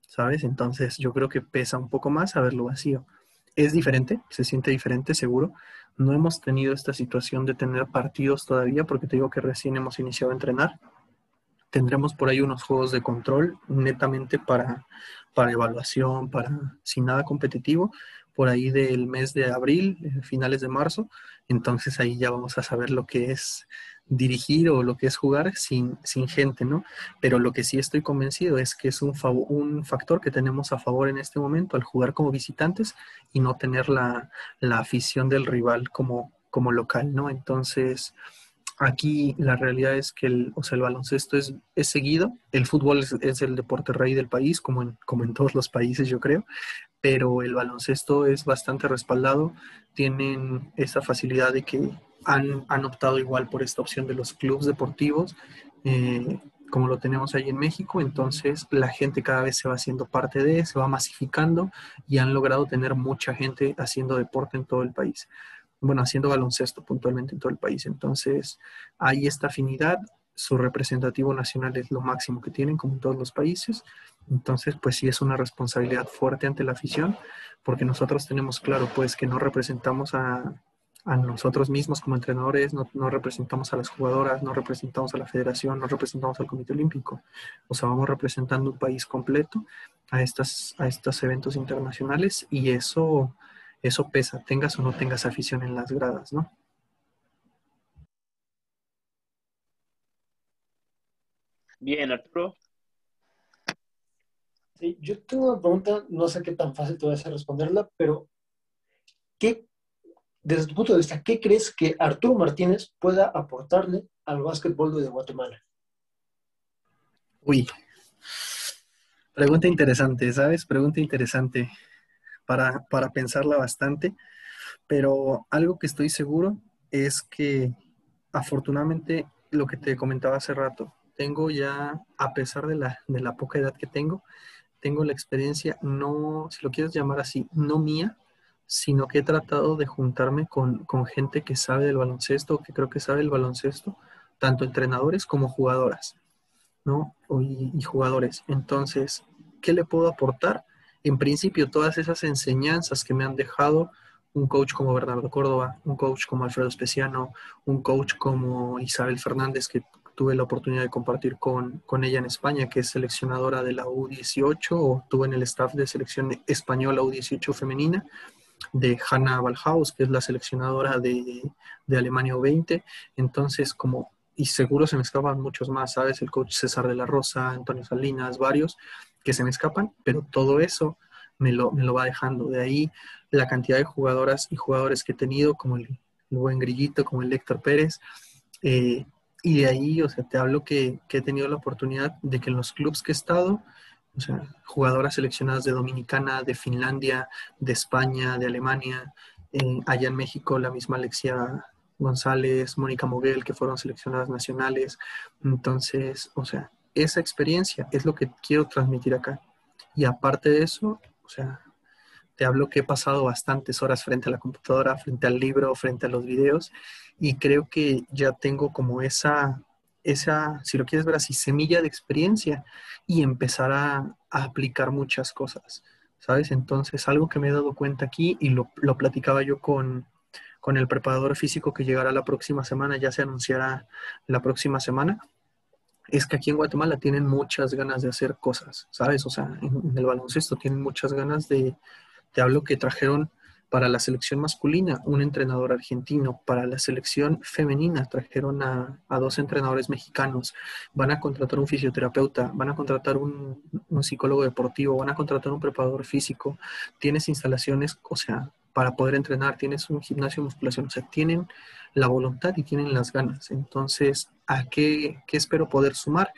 ¿sabes? Entonces yo creo que pesa un poco más verlo vacío. Es diferente, se siente diferente, seguro. No hemos tenido esta situación de tener partidos todavía, porque te digo que recién hemos iniciado a entrenar. Tendremos por ahí unos juegos de control netamente para, para evaluación, para sin nada competitivo, por ahí del mes de abril, eh, finales de marzo. Entonces ahí ya vamos a saber lo que es dirigir o lo que es jugar sin, sin gente, ¿no? Pero lo que sí estoy convencido es que es un, un factor que tenemos a favor en este momento al jugar como visitantes y no tener la, la afición del rival como, como local, ¿no? Entonces, aquí la realidad es que el, o sea, el baloncesto es, seguido, el fútbol es, el deporte rey del país, como en, todos los países, yo creo, pero el baloncesto es bastante respaldado, tienen esa facilidad de que han, han optado igual por esta opción de los clubes deportivos, eh, como lo tenemos ahí en México, entonces la gente cada vez se va haciendo parte de, se va masificando y han logrado tener mucha gente haciendo deporte en todo el país. Bueno, haciendo baloncesto puntualmente en todo el país. Entonces, hay esta afinidad, su representativo nacional es lo máximo que tienen, como en todos los países. Entonces, pues sí es una responsabilidad fuerte ante la afición, porque nosotros tenemos claro, pues, que no representamos a, a nosotros mismos como entrenadores, no, no, representamos a las jugadoras, no representamos a la federación, no representamos al Comité Olímpico. O sea, vamos representando un país completo a, estas, a estos eventos internacionales y eso, eso pesa, tengas o no tengas afición en las gradas, ¿no? Bien, Arturo. Sí, yo tengo una pregunta, no sé qué tan fácil te va a hacer responderla, pero ¿qué desde tu punto de vista, ¿qué crees que Arturo Martínez pueda aportarle al básquetbol de Guatemala? Uy, pregunta interesante, ¿sabes? Pregunta interesante para, para pensarla bastante, pero algo que estoy seguro es que afortunadamente lo que te comentaba hace rato, tengo ya, a pesar de la, de la poca edad que tengo, tengo la experiencia, no, si lo quieres llamar así, no mía, sino que he tratado de juntarme con, gente que sabe del baloncesto, que creo que sabe el baloncesto, tanto entrenadores como jugadoras, ¿no? Y, jugadores. Entonces, ¿qué le puedo aportar? En principio, todas esas enseñanzas que me han dejado un coach como Bernardo Córdoba, un coach como Alfredo Especiano, un coach como Isabel Fernández, que tuve la oportunidad de compartir con, con, ella en España, que es seleccionadora de la U18 o tuve en el staff de selección española U18 femenina de Hanna Balhaus, que es la seleccionadora de, de Alemania 20 Entonces, como y seguro se me escapan muchos más, ¿sabes? El coach César de la Rosa, Antonio Salinas, varios que se me escapan, pero todo eso me lo, me lo va dejando. De ahí la cantidad de jugadoras y jugadores que he tenido, como el, buen Grillito, como el Héctor Pérez, eh, y de ahí, o sea, te hablo que, he tenido la oportunidad de que en los clubes que he estado, o sea, jugadoras seleccionadas de Dominicana, de Finlandia, de España, de Alemania, eh, allá en México la misma Alexia González, Mónica Moguel, que fueron seleccionadas nacionales. Entonces, o sea, esa experiencia es lo que quiero transmitir acá. Y aparte de eso, o sea, te hablo que he pasado bastantes horas frente a la computadora, frente al libro, frente a los videos, y creo que ya tengo como esa, esa si lo quieres ver así, semilla de experiencia y empezar a, aplicar muchas cosas, ¿sabes? Entonces, algo que me he dado cuenta aquí, y lo, lo platicaba yo con, con el preparador físico que llegará la próxima semana, ya se anunciará la próxima semana, es que aquí en Guatemala tienen muchas ganas de hacer cosas, ¿sabes? O sea, en, el baloncesto tienen muchas ganas de, te hablo que trajeron para la selección masculina un entrenador argentino, para la selección femenina trajeron a, dos entrenadores mexicanos, van a contratar un fisioterapeuta, van a contratar un, un psicólogo deportivo, van a contratar un preparador físico, tienes instalaciones, o sea, para poder entrenar, tienes un gimnasio de musculación, o sea, tienen la voluntad y tienen las ganas. Entonces, ¿a qué, qué espero poder sumar?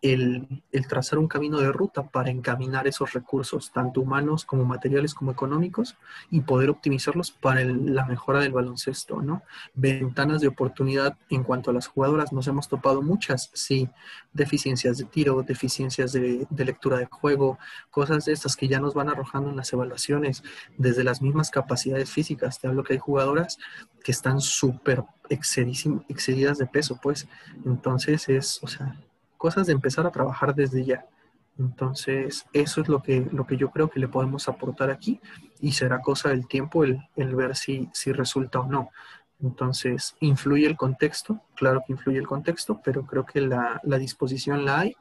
El, trazar un camino de ruta para encaminar esos recursos, tanto humanos como materiales como económicos, y poder optimizarlos para la mejora del baloncesto, ¿no? Ventanas de oportunidad en cuanto a las jugadoras, nos hemos topado muchas, sí, deficiencias de tiro, deficiencias de, lectura de juego, cosas de estas que ya nos van arrojando en las evaluaciones, desde las mismas capacidades físicas, te hablo que hay jugadoras que están súper excedidas de peso, pues, entonces es, o sea, cosas de empezar a trabajar desde ya. Entonces, eso es lo que, lo que yo creo que le podemos aportar aquí y será cosa del tiempo el, ver si, si resulta o no. Entonces, ¿influye el contexto? Claro que influye el contexto, pero creo que la, disposición la hay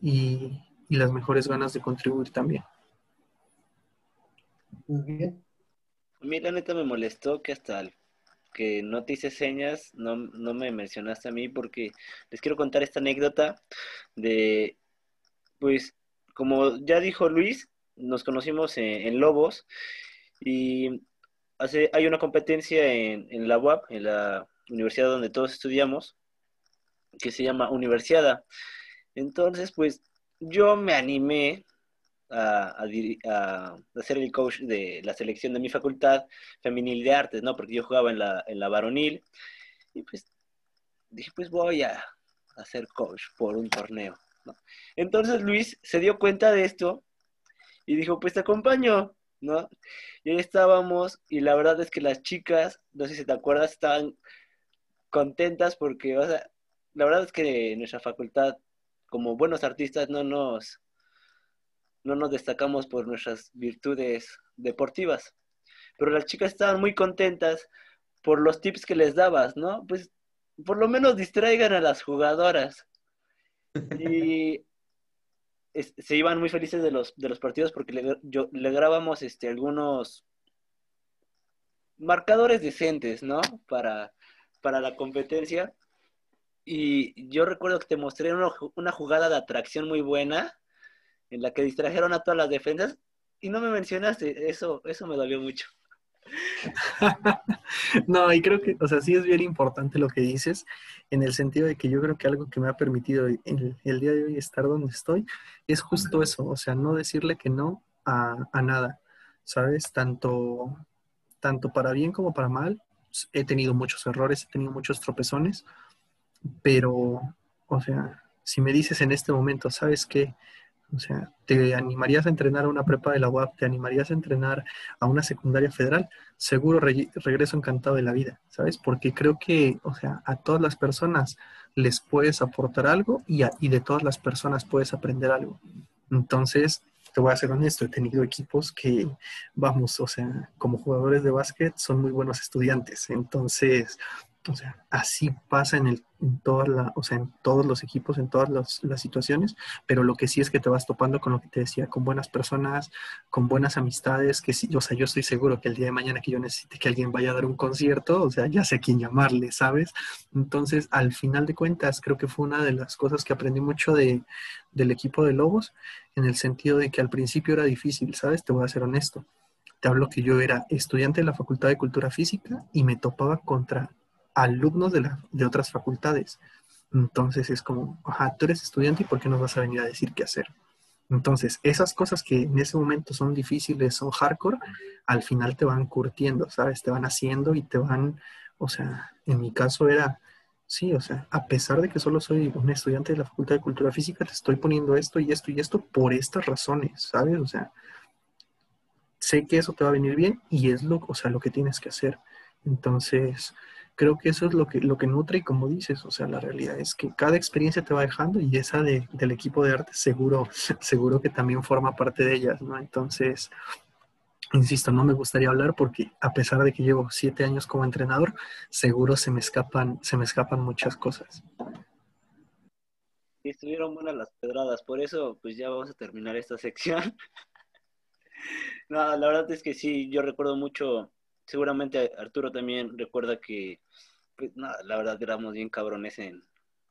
y, las mejores ganas de contribuir también. Muy bien. A mí la neta me molestó que hasta el que no te hice señas, no, no me mencionaste a mí porque les quiero contar esta anécdota de, pues, como ya dijo Luis, nos conocimos en, Lobos y hace, hay una competencia en, en, la UAP, en la universidad donde todos estudiamos, que se llama Universiada. Entonces, pues, yo me animé a, a, ser el coach de la selección de mi facultad femenil de artes, ¿no? Porque yo jugaba en la, en la varonil y pues dije, pues voy a, a ser coach por un torneo, ¿no? Entonces Luis se dio cuenta de esto y dijo, pues te acompaño, ¿no? Y ahí estábamos y la verdad es que las chicas, no sé si te acuerdas, estaban contentas porque, o sea, la verdad es que nuestra facultad, como buenos artistas, no nos no nos destacamos por nuestras virtudes deportivas. Pero las chicas estaban muy contentas por los tips que les dabas, ¿no? Pues por lo menos distraigan a las jugadoras. Y se iban muy felices de los, de los partidos porque le, yo, le grabamos este, algunos marcadores decentes, ¿no? Para, para la competencia. Y yo recuerdo que te mostré una jugada de atracción muy buena en la que distrajeron a todas las defensas y no me mencionaste, eso, eso me dolió mucho. no, y creo que, o sea, sí es bien importante lo que dices, en el sentido de que yo creo que algo que me ha permitido el, el día de hoy estar donde estoy es justo eso, o sea, no decirle que no a, a nada, ¿sabes? Tanto, tanto para bien como para mal. He tenido muchos errores, he tenido muchos tropezones, pero, o sea, si me dices en este momento, ¿sabes qué? O sea, ¿te animarías a entrenar a una prepa de la UAP? ¿Te animarías a entrenar a una secundaria federal? Seguro regreso encantado de la vida, ¿sabes? Porque creo que, o sea, a todas las personas les puedes aportar algo y, y de todas las personas puedes aprender algo. Entonces, te voy a ser honesto, he tenido equipos que, vamos, o sea, como jugadores de básquet son muy buenos estudiantes. Entonces, O sea, así pasa en, el, en, toda la, o sea, en todos los equipos, en todas las, las, situaciones, pero lo que sí es que te vas topando con lo que te decía, con buenas personas, con buenas amistades, que sí, o sea, yo estoy seguro que el día de mañana que yo necesite que alguien vaya a dar un concierto, o sea, ya sé a quién llamarle, ¿sabes? Entonces, al final de cuentas, creo que fue una de las cosas que aprendí mucho de, del equipo de Lobos, en el sentido de que al principio era difícil, ¿sabes? Te voy a ser honesto. Te hablo que yo era estudiante de la Facultad de Cultura Física y me topaba contra alumnos de, la, de otras facultades. Entonces es como, ajá, tú eres estudiante y ¿por qué nos vas a venir a decir qué hacer? Entonces, esas cosas que en ese momento son difíciles, son hardcore, al final te van curtiendo, ¿sabes? Te van haciendo y te van, o sea, en mi caso era, sí, o sea, a pesar de que solo soy un estudiante de la Facultad de Cultura Física, te estoy poniendo esto y esto y esto por estas razones, ¿sabes? O sea, sé que eso te va a venir bien y es lo, o sea, lo que tienes que hacer. Entonces, creo que eso es lo que, lo que nutre y como dices, o sea, la realidad es que cada experiencia te va dejando y esa de, del equipo de arte seguro, seguro que también forma parte de ellas, ¿no? Entonces, insisto, no me gustaría hablar porque a pesar de que llevo siete años como entrenador, seguro se me escapan, se me escapan muchas cosas. Estuvieron buenas las pedradas, por eso pues ya vamos a terminar esta sección. no, la verdad es que sí, yo recuerdo mucho seguramente Arturo también recuerda que, pues nada, la verdad éramos bien cabrones en,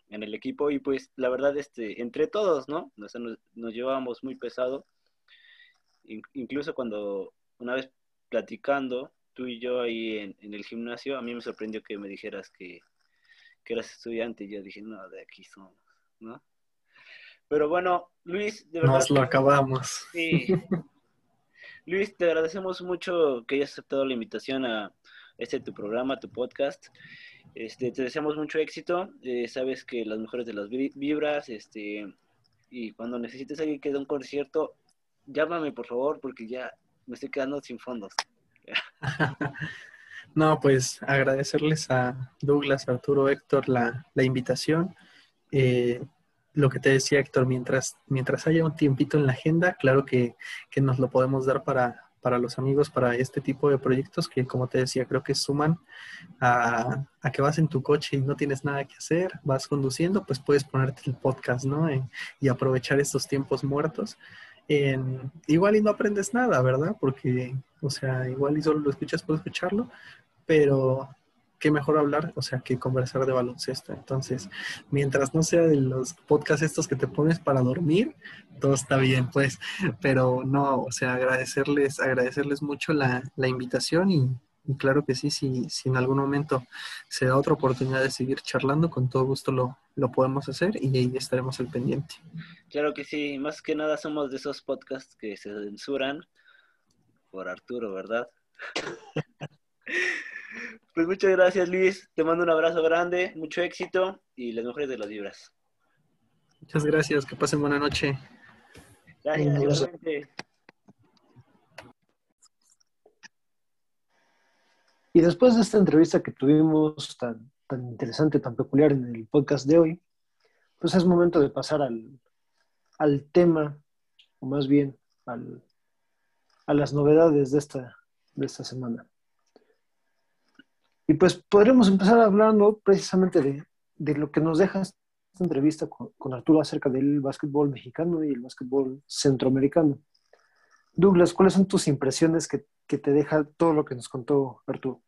en el equipo y pues la verdad, este, entre todos, ¿no? nos, nos, llevábamos muy pesado. incluso cuando una vez platicando, tú y yo ahí en, en, el gimnasio, a mí me sorprendió que me dijeras que, que eras estudiante y yo dije, no, de aquí somos, ¿no? Pero bueno, Luis, de verdad. Nos lo acabamos. Sí. Luis, te agradecemos mucho que hayas aceptado la invitación a este tu programa, tu podcast. Este, te deseamos mucho éxito. Eh, sabes que las mejores de las vibras, este, y cuando necesites alguien que dé un concierto, llámame por favor, porque ya me estoy quedando sin fondos. no, pues agradecerles a Douglas, Arturo, Héctor la, la invitación. Eh, lo que te decía Héctor, mientras, mientras haya un tiempito en la agenda, claro que, que nos lo podemos dar para, para, los amigos, para este tipo de proyectos que, como te decía, creo que suman a, a, que vas en tu coche y no tienes nada que hacer, vas conduciendo, pues puedes ponerte el podcast, ¿no? y aprovechar estos tiempos muertos. En, igual y no aprendes nada, ¿verdad? Porque, o sea, igual y solo lo escuchas por escucharlo, pero qué mejor hablar, o sea, que conversar de baloncesto. Entonces, mientras no sea de los podcasts estos que te pones para dormir, todo está bien, pues. Pero no, o sea, agradecerles, agradecerles mucho la, la invitación y, y, claro que sí, si, si en algún momento se da otra oportunidad de seguir charlando, con todo gusto lo, lo podemos hacer y ahí estaremos al pendiente. Claro que sí, más que nada somos de esos podcasts que se censuran por Arturo, ¿verdad? Pues muchas gracias, Luis. Te mando un abrazo grande, mucho éxito y las mejores de las vibras. Muchas gracias, que pasen buena noche. Gracias, Y después de esta entrevista que tuvimos tan, tan interesante, tan peculiar en el podcast de hoy, pues es momento de pasar al, al tema, o más bien al, a las novedades de esta, de esta semana. Y pues podremos empezar hablando precisamente de, de lo que nos deja esta entrevista con, Arturo acerca del básquetbol mexicano y el básquetbol centroamericano. Douglas, ¿cuáles son tus impresiones que, que te deja todo lo que nos contó Arturo?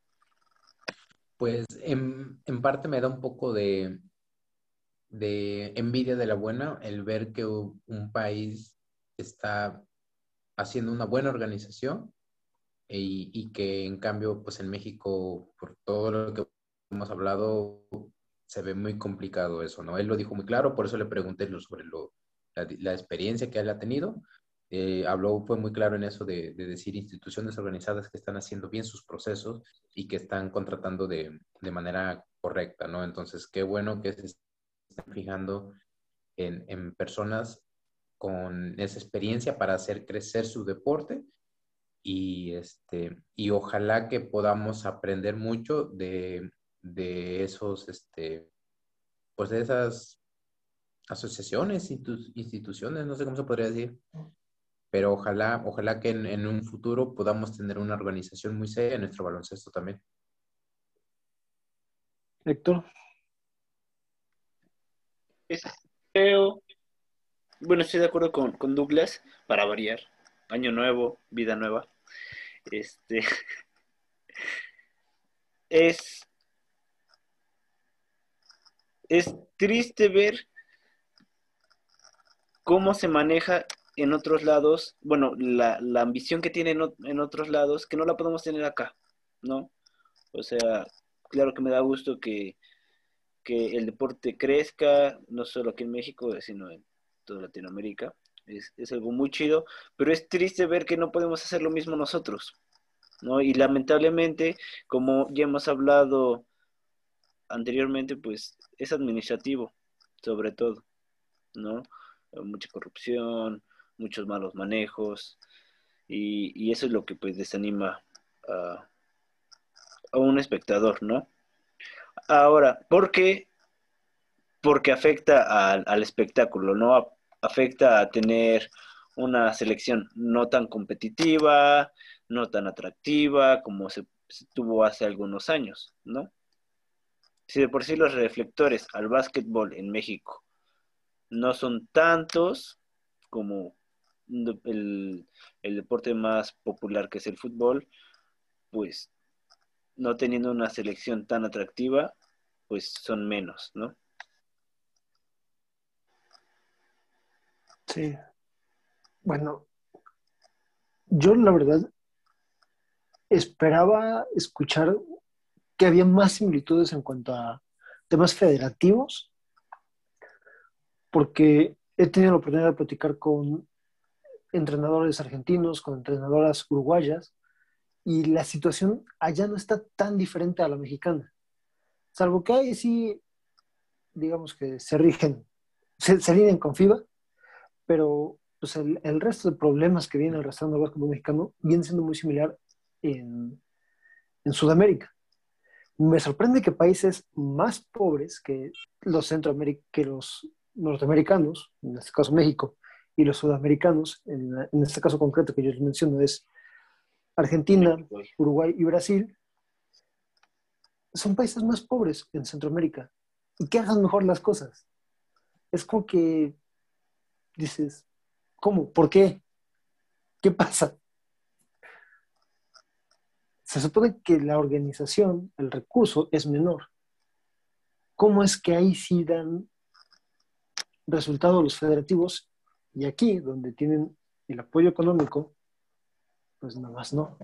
Pues en, en parte me da un poco de, de envidia de la buena el ver que un país está haciendo una buena organización y, que en cambio, pues en México, por todo lo que hemos hablado, se ve muy complicado eso, ¿no? Él lo dijo muy claro, por eso le pregunté sobre lo, la, experiencia que él ha tenido. Eh, habló, fue muy claro en eso de, decir instituciones organizadas que están haciendo bien sus procesos y que están contratando de, de manera correcta, ¿no? Entonces, qué bueno que se están fijando en, en personas con esa experiencia para hacer crecer su deporte y, este, y ojalá que podamos aprender mucho de, de esos, este, pues de esas asociaciones, instituciones, no sé cómo se podría decir, pero ojalá, ojalá que en, en, un futuro podamos tener una organización muy seria en nuestro baloncesto también. Héctor. Es feo. Bueno, estoy de acuerdo con, con Douglas, para variar. Año nuevo, vida nueva. Este. es. Es triste ver cómo se maneja en otros lados, bueno, la, la ambición que tiene en, en otros lados, que no la podemos tener acá, ¿no? O sea, claro que me da gusto que, que el deporte crezca, no solo aquí en México, sino en toda Latinoamérica. Es, es algo muy chido, pero es triste ver que no podemos hacer lo mismo nosotros, ¿no? Y lamentablemente, como ya hemos hablado anteriormente, pues es administrativo, sobre todo, ¿no? Mucha corrupción, muchos malos manejos, y, y eso es lo que pues desanima a, a un espectador, ¿no? Ahora, ¿por qué? Porque afecta al, al espectáculo, ¿no? Afecta a tener una selección no tan competitiva, no tan atractiva como se, se tuvo hace algunos años, ¿no? Si de por sí los reflectores al básquetbol en México no son tantos como el, el deporte más popular que es el fútbol, pues no teniendo una selección tan atractiva, pues son menos, ¿no? Sí. Bueno, yo la verdad esperaba escuchar que había más similitudes en cuanto a temas federativos, porque he tenido la oportunidad de platicar con entrenadores argentinos, con entrenadoras uruguayas, y la situación allá no está tan diferente a la mexicana. Salvo que ahí sí, digamos que se rigen, se, se rigen con FIBA, pero pues el, el, resto de problemas que viene arrastrando el básquetbol mexicano viene siendo muy similar en, en Sudamérica. Me sorprende que países más pobres que los, Centroamérica, que los norteamericanos, en este caso México, y los sudamericanos, en, en este caso concreto que yo les menciono es Argentina, Uruguay y Brasil, son países más pobres en Centroamérica y que hagan mejor las cosas. Es como que dices, ¿cómo? ¿Por qué? ¿Qué pasa? Se supone que la organización, el recurso es menor. ¿Cómo es que ahí sí dan resultados los federativos y aquí, donde tienen el apoyo económico, pues nada más no?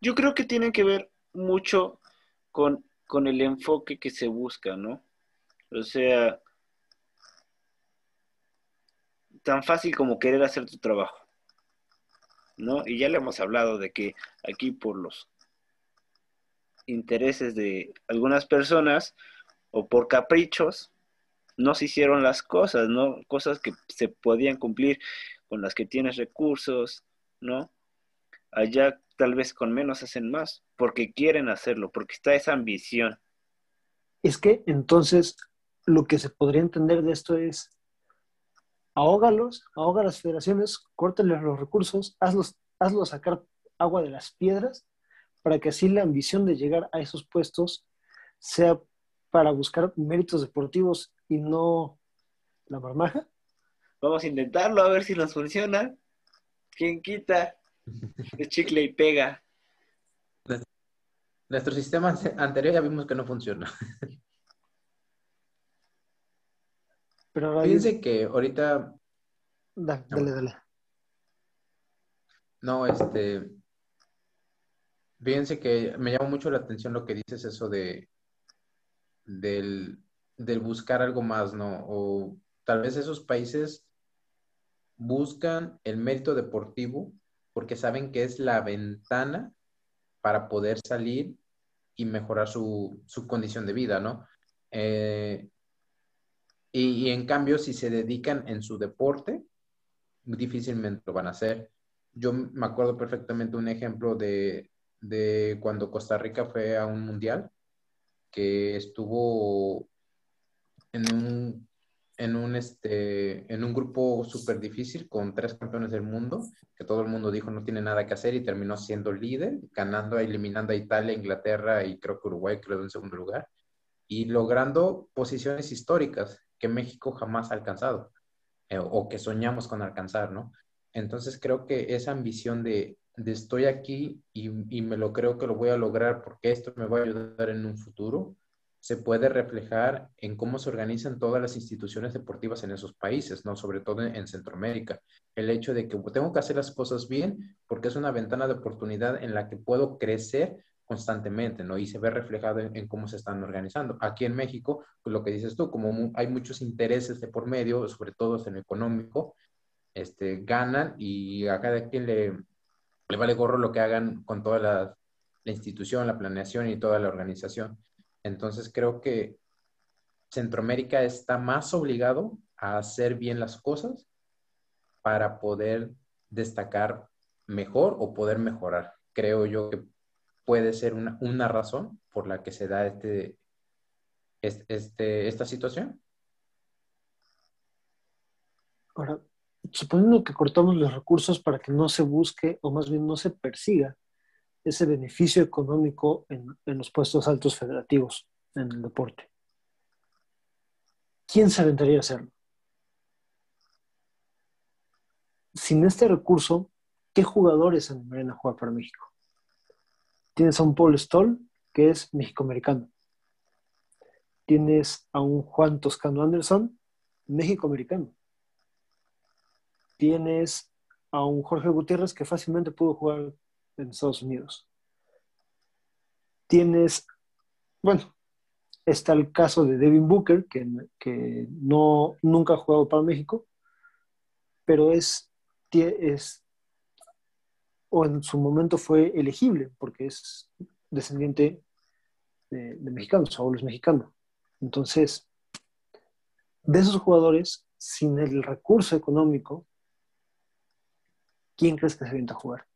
Yo creo que tiene que ver mucho con, con el enfoque que se busca, ¿no? O sea, tan fácil como querer hacer tu trabajo, ¿no? Y ya le hemos hablado de que aquí por los intereses de algunas personas o por caprichos no se hicieron las cosas, ¿no? Cosas que se podían cumplir con las que tienes recursos, ¿no? Allá tal vez con menos hacen más, porque quieren hacerlo, porque está esa ambición. Es que entonces lo que se podría entender de esto es ahógalos, ahoga a las federaciones, córtales los recursos, hazlos, hazlos sacar agua de las piedras para que así la ambición de llegar a esos puestos sea para buscar méritos deportivos y no la marmaja. Vamos a intentarlo a ver si nos funciona. ¿Quién quita? El chicle y pega. Nuestro sistema anterior ya vimos que no funciona. Pero ahora Fíjense que ahorita. Dale, dale, dale. No, este. Fíjense que me llama mucho la atención lo que dices, eso de. Del, del buscar algo más, ¿no? O tal vez esos países buscan el mérito deportivo porque saben que es la ventana para poder salir y mejorar su, su condición de vida, ¿no? Eh, y, y, en cambio, si se dedican en su deporte, difícilmente lo van a hacer. Yo me acuerdo perfectamente un ejemplo de, de cuando Costa Rica fue a un mundial, que estuvo en un, en un, este, en un grupo súper difícil con tres campeones del mundo, que todo el mundo dijo no tiene nada que hacer y terminó siendo líder, ganando, eliminando a Italia, Inglaterra y creo que Uruguay quedó en segundo lugar, y logrando posiciones históricas que México jamás ha alcanzado eh, o que soñamos con alcanzar, ¿no? Entonces creo que esa ambición de, de estoy aquí y, y me lo creo que lo voy a lograr porque esto me va a ayudar en un futuro, se puede reflejar en cómo se organizan todas las instituciones deportivas en esos países, ¿no? Sobre todo en, Centroamérica. El hecho de que tengo que hacer las cosas bien porque es una ventana de oportunidad en la que puedo crecer constantemente, ¿no? Y se ve reflejado en, cómo se están organizando. Aquí en México, pues lo que dices tú, como hay muchos intereses de por medio, sobre todo en lo económico, este, ganan y a cada quien le, le vale gorro lo que hagan con toda la, la institución, la planeación y toda la organización. Entonces creo que Centroamérica está más obligado a hacer bien las cosas para poder destacar mejor o poder mejorar. Creo yo que puede ser una, razón por la que se da este, este, esta situación. Ahora, suponiendo que cortamos los recursos para que no se busque o más bien no se persiga ese beneficio económico en, los puestos altos federativos en el deporte. ¿Quién se aventaría a hacerlo? Sin este recurso, ¿qué jugadores animarían a jugar para México? Tienes a un Paul Stoll, que es mexicoamericano. Tienes a un Juan Toscano Anderson, mexicoamericano. Tienes a un Jorge Gutiérrez que fácilmente pudo jugar en Estados Unidos. Tienes, bueno, está el caso de Devin Booker, que, que no, nunca ha jugado para México, pero es, es, o en su momento fue elegible, porque es descendiente de, mexicanos, abuelo es mexicano. Entonces, de esos jugadores, sin el recurso económico, ¿quién crees que se avienta a jugar?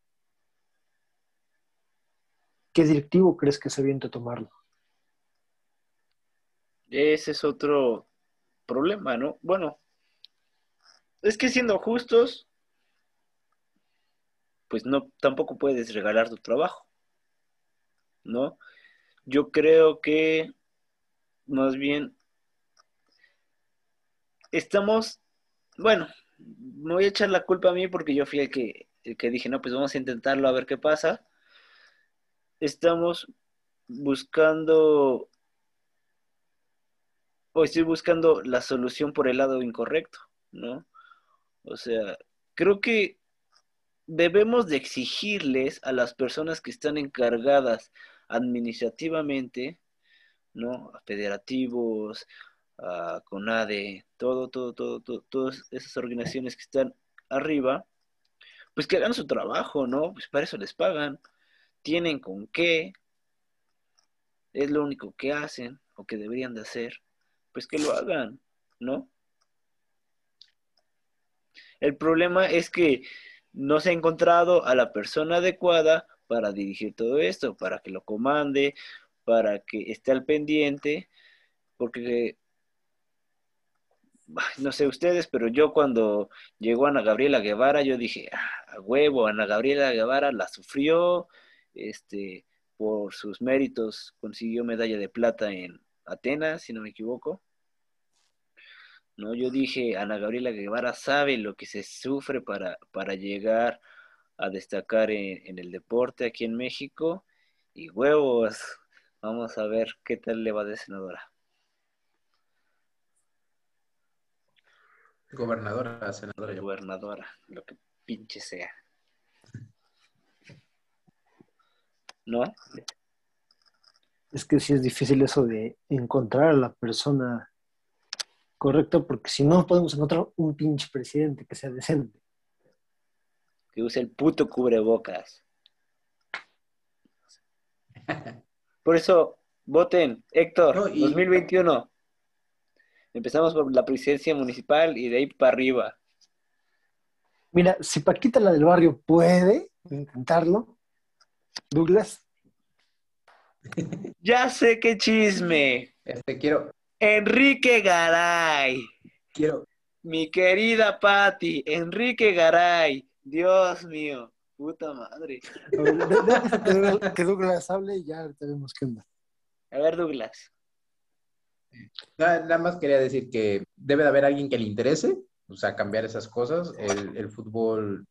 ¿Qué directivo crees que se a tomarlo? Ese es otro problema, ¿no? Bueno, es que siendo justos, pues no, tampoco puedes regalar tu trabajo, ¿no? Yo creo que más bien estamos, bueno, me voy a echar la culpa a mí porque yo fui el que, el que dije, no, pues vamos a intentarlo a ver qué pasa estamos buscando o estoy buscando la solución por el lado incorrecto, ¿no? O sea, creo que debemos de exigirles a las personas que están encargadas administrativamente, ¿no? A federativos, a CONADE, todo, todo, todo, todo, todas esas organizaciones que están arriba, pues que hagan su trabajo, ¿no? Pues para eso les pagan tienen con qué, es lo único que hacen o que deberían de hacer, pues que lo hagan, ¿no? El problema es que no se ha encontrado a la persona adecuada para dirigir todo esto, para que lo comande, para que esté al pendiente, porque no sé ustedes, pero yo cuando llegó Ana Gabriela Guevara, yo dije, ah, a huevo, Ana Gabriela Guevara la sufrió, este, por sus méritos consiguió medalla de plata en Atenas, si no me equivoco. No, yo dije, Ana Gabriela Guevara sabe lo que se sufre para, para llegar a destacar en, el deporte aquí en México. Y huevos, vamos a ver qué tal le va de senadora. Gobernadora, senadora. Gobernadora, lo que pinche sea. ¿no? Es que sí es difícil eso de encontrar a la persona correcta, porque si no podemos encontrar un pinche presidente que sea decente. Que use el puto cubrebocas. Por eso, voten, Héctor, 2021. Empezamos por la presidencia municipal y de ahí para arriba. Mira, si Paquita la del barrio puede intentarlo, Douglas. Ya sé qué chisme. Este quiero. Enrique Garay. quiero, Mi querida Patti, Enrique Garay. Dios mío, puta madre. Que Douglas- que hable y ya vemos qué onda. A ver, Douglas. Nada, nada más quería decir que debe de haber alguien que le interese, o sea, cambiar esas cosas. El, el fútbol,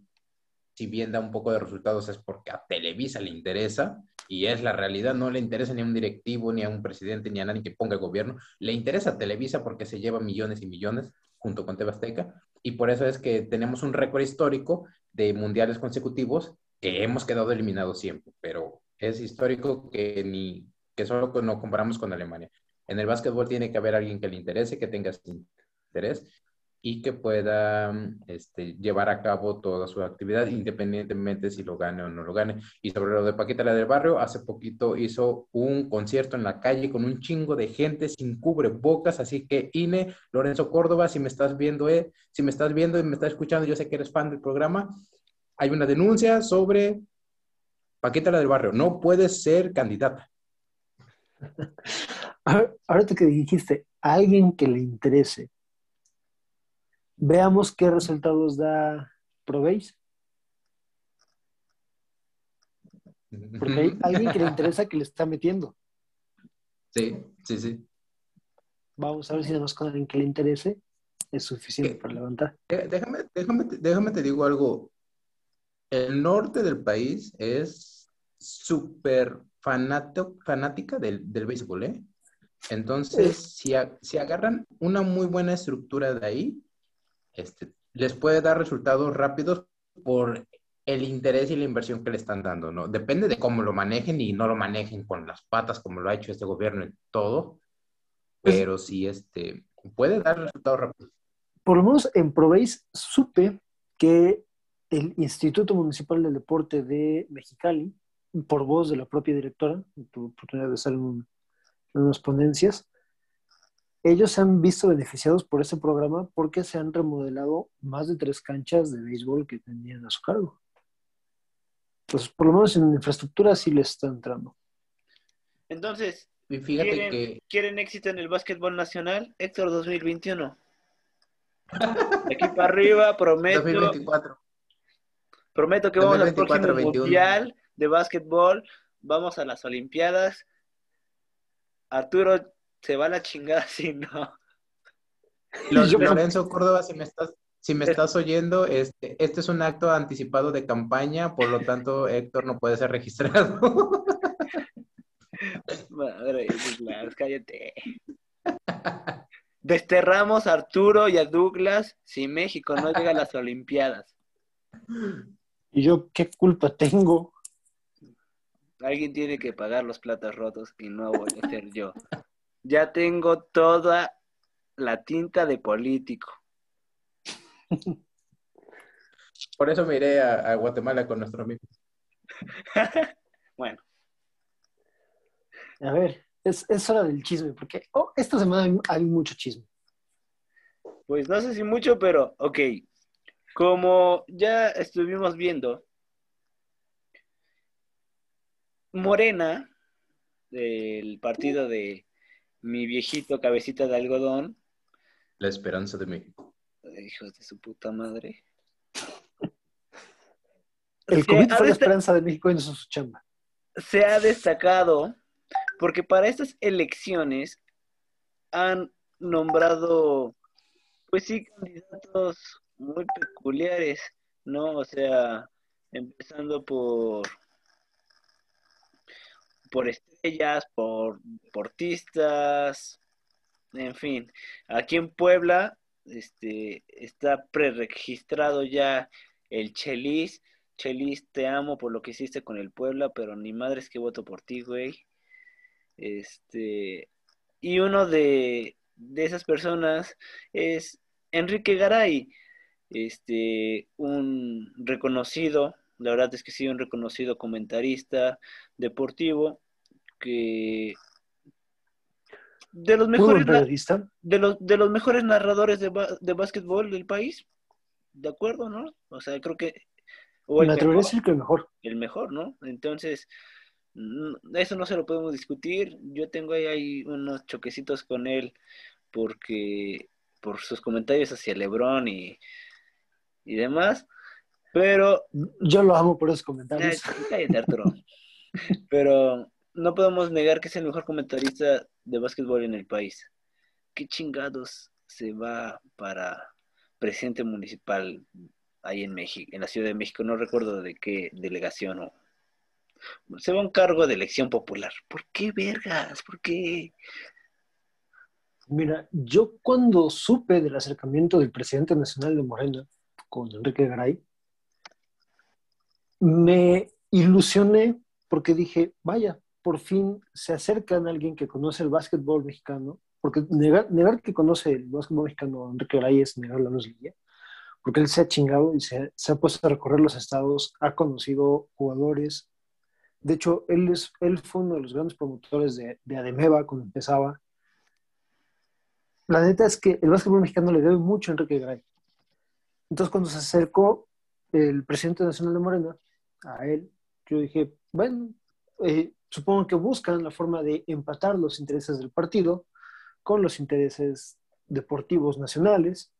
si bien da un poco de resultados, es porque a Televisa le interesa, y es la realidad, no le interesa ni a un directivo, ni a un presidente, ni a nadie que ponga el gobierno. Le interesa Televisa porque se lleva millones y millones junto con TV Azteca, y por eso es que tenemos un récord histórico de mundiales consecutivos que hemos quedado eliminados siempre, pero es histórico que ni que solo no comparamos con Alemania. En el básquetbol tiene que haber alguien que le interese, que tenga interés y que pueda este, llevar a cabo toda su actividad independientemente si lo gane o no lo gane. Y sobre lo de Paquita la del Barrio, hace poquito hizo un concierto en la calle con un chingo de gente sin cubrebocas, así que Ine, Lorenzo Córdoba, si me estás viendo, eh, si me estás viendo y me estás escuchando, yo sé que eres fan del programa, hay una denuncia sobre Paquita la del Barrio, no puedes ser candidata. Ahora- Ahorita que dijiste, alguien que le interese, veamos qué resultados da Probéis. Porque hay alguien que le interesa que le está metiendo. Sí, sí, sí. Vamos a ver si más con alguien que le interese es suficiente ¿Qué? para levantar. Eh, Déjame, déjame, déjame te digo algo. El norte del país es súper fanática del, del béisbol, ¿eh? Entonces, si, a- si agarran una muy buena estructura de ahí, este, les puede dar resultados rápidos por el interés y la inversión que le están dando, ¿no? Depende de cómo lo manejen y no lo manejen con las patas como lo ha hecho este gobierno en todo, pero sí, este, puede dar resultados rápidos. Por lo menos en Probéis supe que el Instituto Municipal del Deporte de Mexicali, por voz de la propia directora, tuve oportunidad de estar en, un- en unas ponencias, ellos se han visto beneficiados por ese programa porque se han remodelado más de tres canchas de béisbol que tenían a su cargo. Pues por lo menos en infraestructura sí les está entrando. Entonces, Y fíjate ¿quieren, que ¿quieren éxito en el básquetbol nacional? Héctor 2021. De aquí para arriba, prometo, 2024. prometo que vamos al 2024, próximo 21. mundial de básquetbol, vamos a las Olimpiadas. Arturo se va a la chingada si no. Lo- Yo- Lorenzo Córdoba, si me estás, si me estás oyendo, este, este es un acto anticipado de campaña, por lo tanto, Héctor no puede ser registrado. Madre, Douglas, cállate. Desterramos a Arturo y a Douglas si México no llega a las Olimpiadas. ¿Y yo qué culpa tengo? Alguien tiene que pagar los platos rotos y no voy a ser yo. Ya tengo toda la tinta de político. Por eso me iré a, a Guatemala con nuestro amigo. Bueno, A ver, es, es hora del chisme, porque oh, esta semana hay, hay mucho chisme. pues no sé si mucho, pero ok. Como ya estuvimos viendo, Morena, del partido de mi viejito cabecita de algodón, La esperanza de México. hijos de su puta madre. El Se COVID ha fue la esperanza de México en su chamba. se ha destacado porque para estas elecciones han nombrado, pues sí, candidatos muy peculiares, ¿no? O sea, empezando por por por deportistas, en fin. Aquí en Puebla este, está preregistrado ya el Chelis. Chelis, te amo por lo que hiciste con el Puebla, pero ni madres que voto por ti, güey. Este, y uno de, de esas personas es Enrique Garay, este, un reconocido, la verdad es que sí, un reconocido comentarista deportivo que de los mejores de los de los mejores narradores de, de básquetbol del país, ¿de acuerdo, no? O sea, creo que o el Me atrevería a mejor decir que el mejor. el mejor, ¿no? Entonces, mm, eso no se lo podemos discutir. Yo tengo ahí, ahí unos choquecitos con él porque por sus comentarios hacia Lebron y, y demás, pero... Yo lo amo por esos comentarios. cállate, Arturo. pero no podemos negar que es el mejor comentarista de básquetbol en el país. ¿Qué chingados se va para presidente municipal ahí en México, en la Ciudad de México? No recuerdo de qué delegación o se va a un cargo de elección popular. ¿Por qué vergas? ¿Por qué? Mira, yo cuando supe del acercamiento del presidente nacional de Morena con Enrique Garay, me ilusioné porque dije, vaya, por fin se acercan a alguien que conoce el básquetbol mexicano, porque negar, que conoce el básquetbol mexicano Enrique Garay es negar la porque él se ha chingado y se, se, ha puesto a recorrer los estados, ha conocido jugadores. De hecho, él, es, él fue uno de los grandes promotores de, de Ademeva cuando empezaba la neta es que el básquetbol mexicano le debe mucho a Enrique Gray. Entonces, cuando se acercó el presidente nacional de Morena a él, yo dije, bueno, eh, supongo que buscan la forma de empatar los intereses del partido con los intereses deportivos nacionales,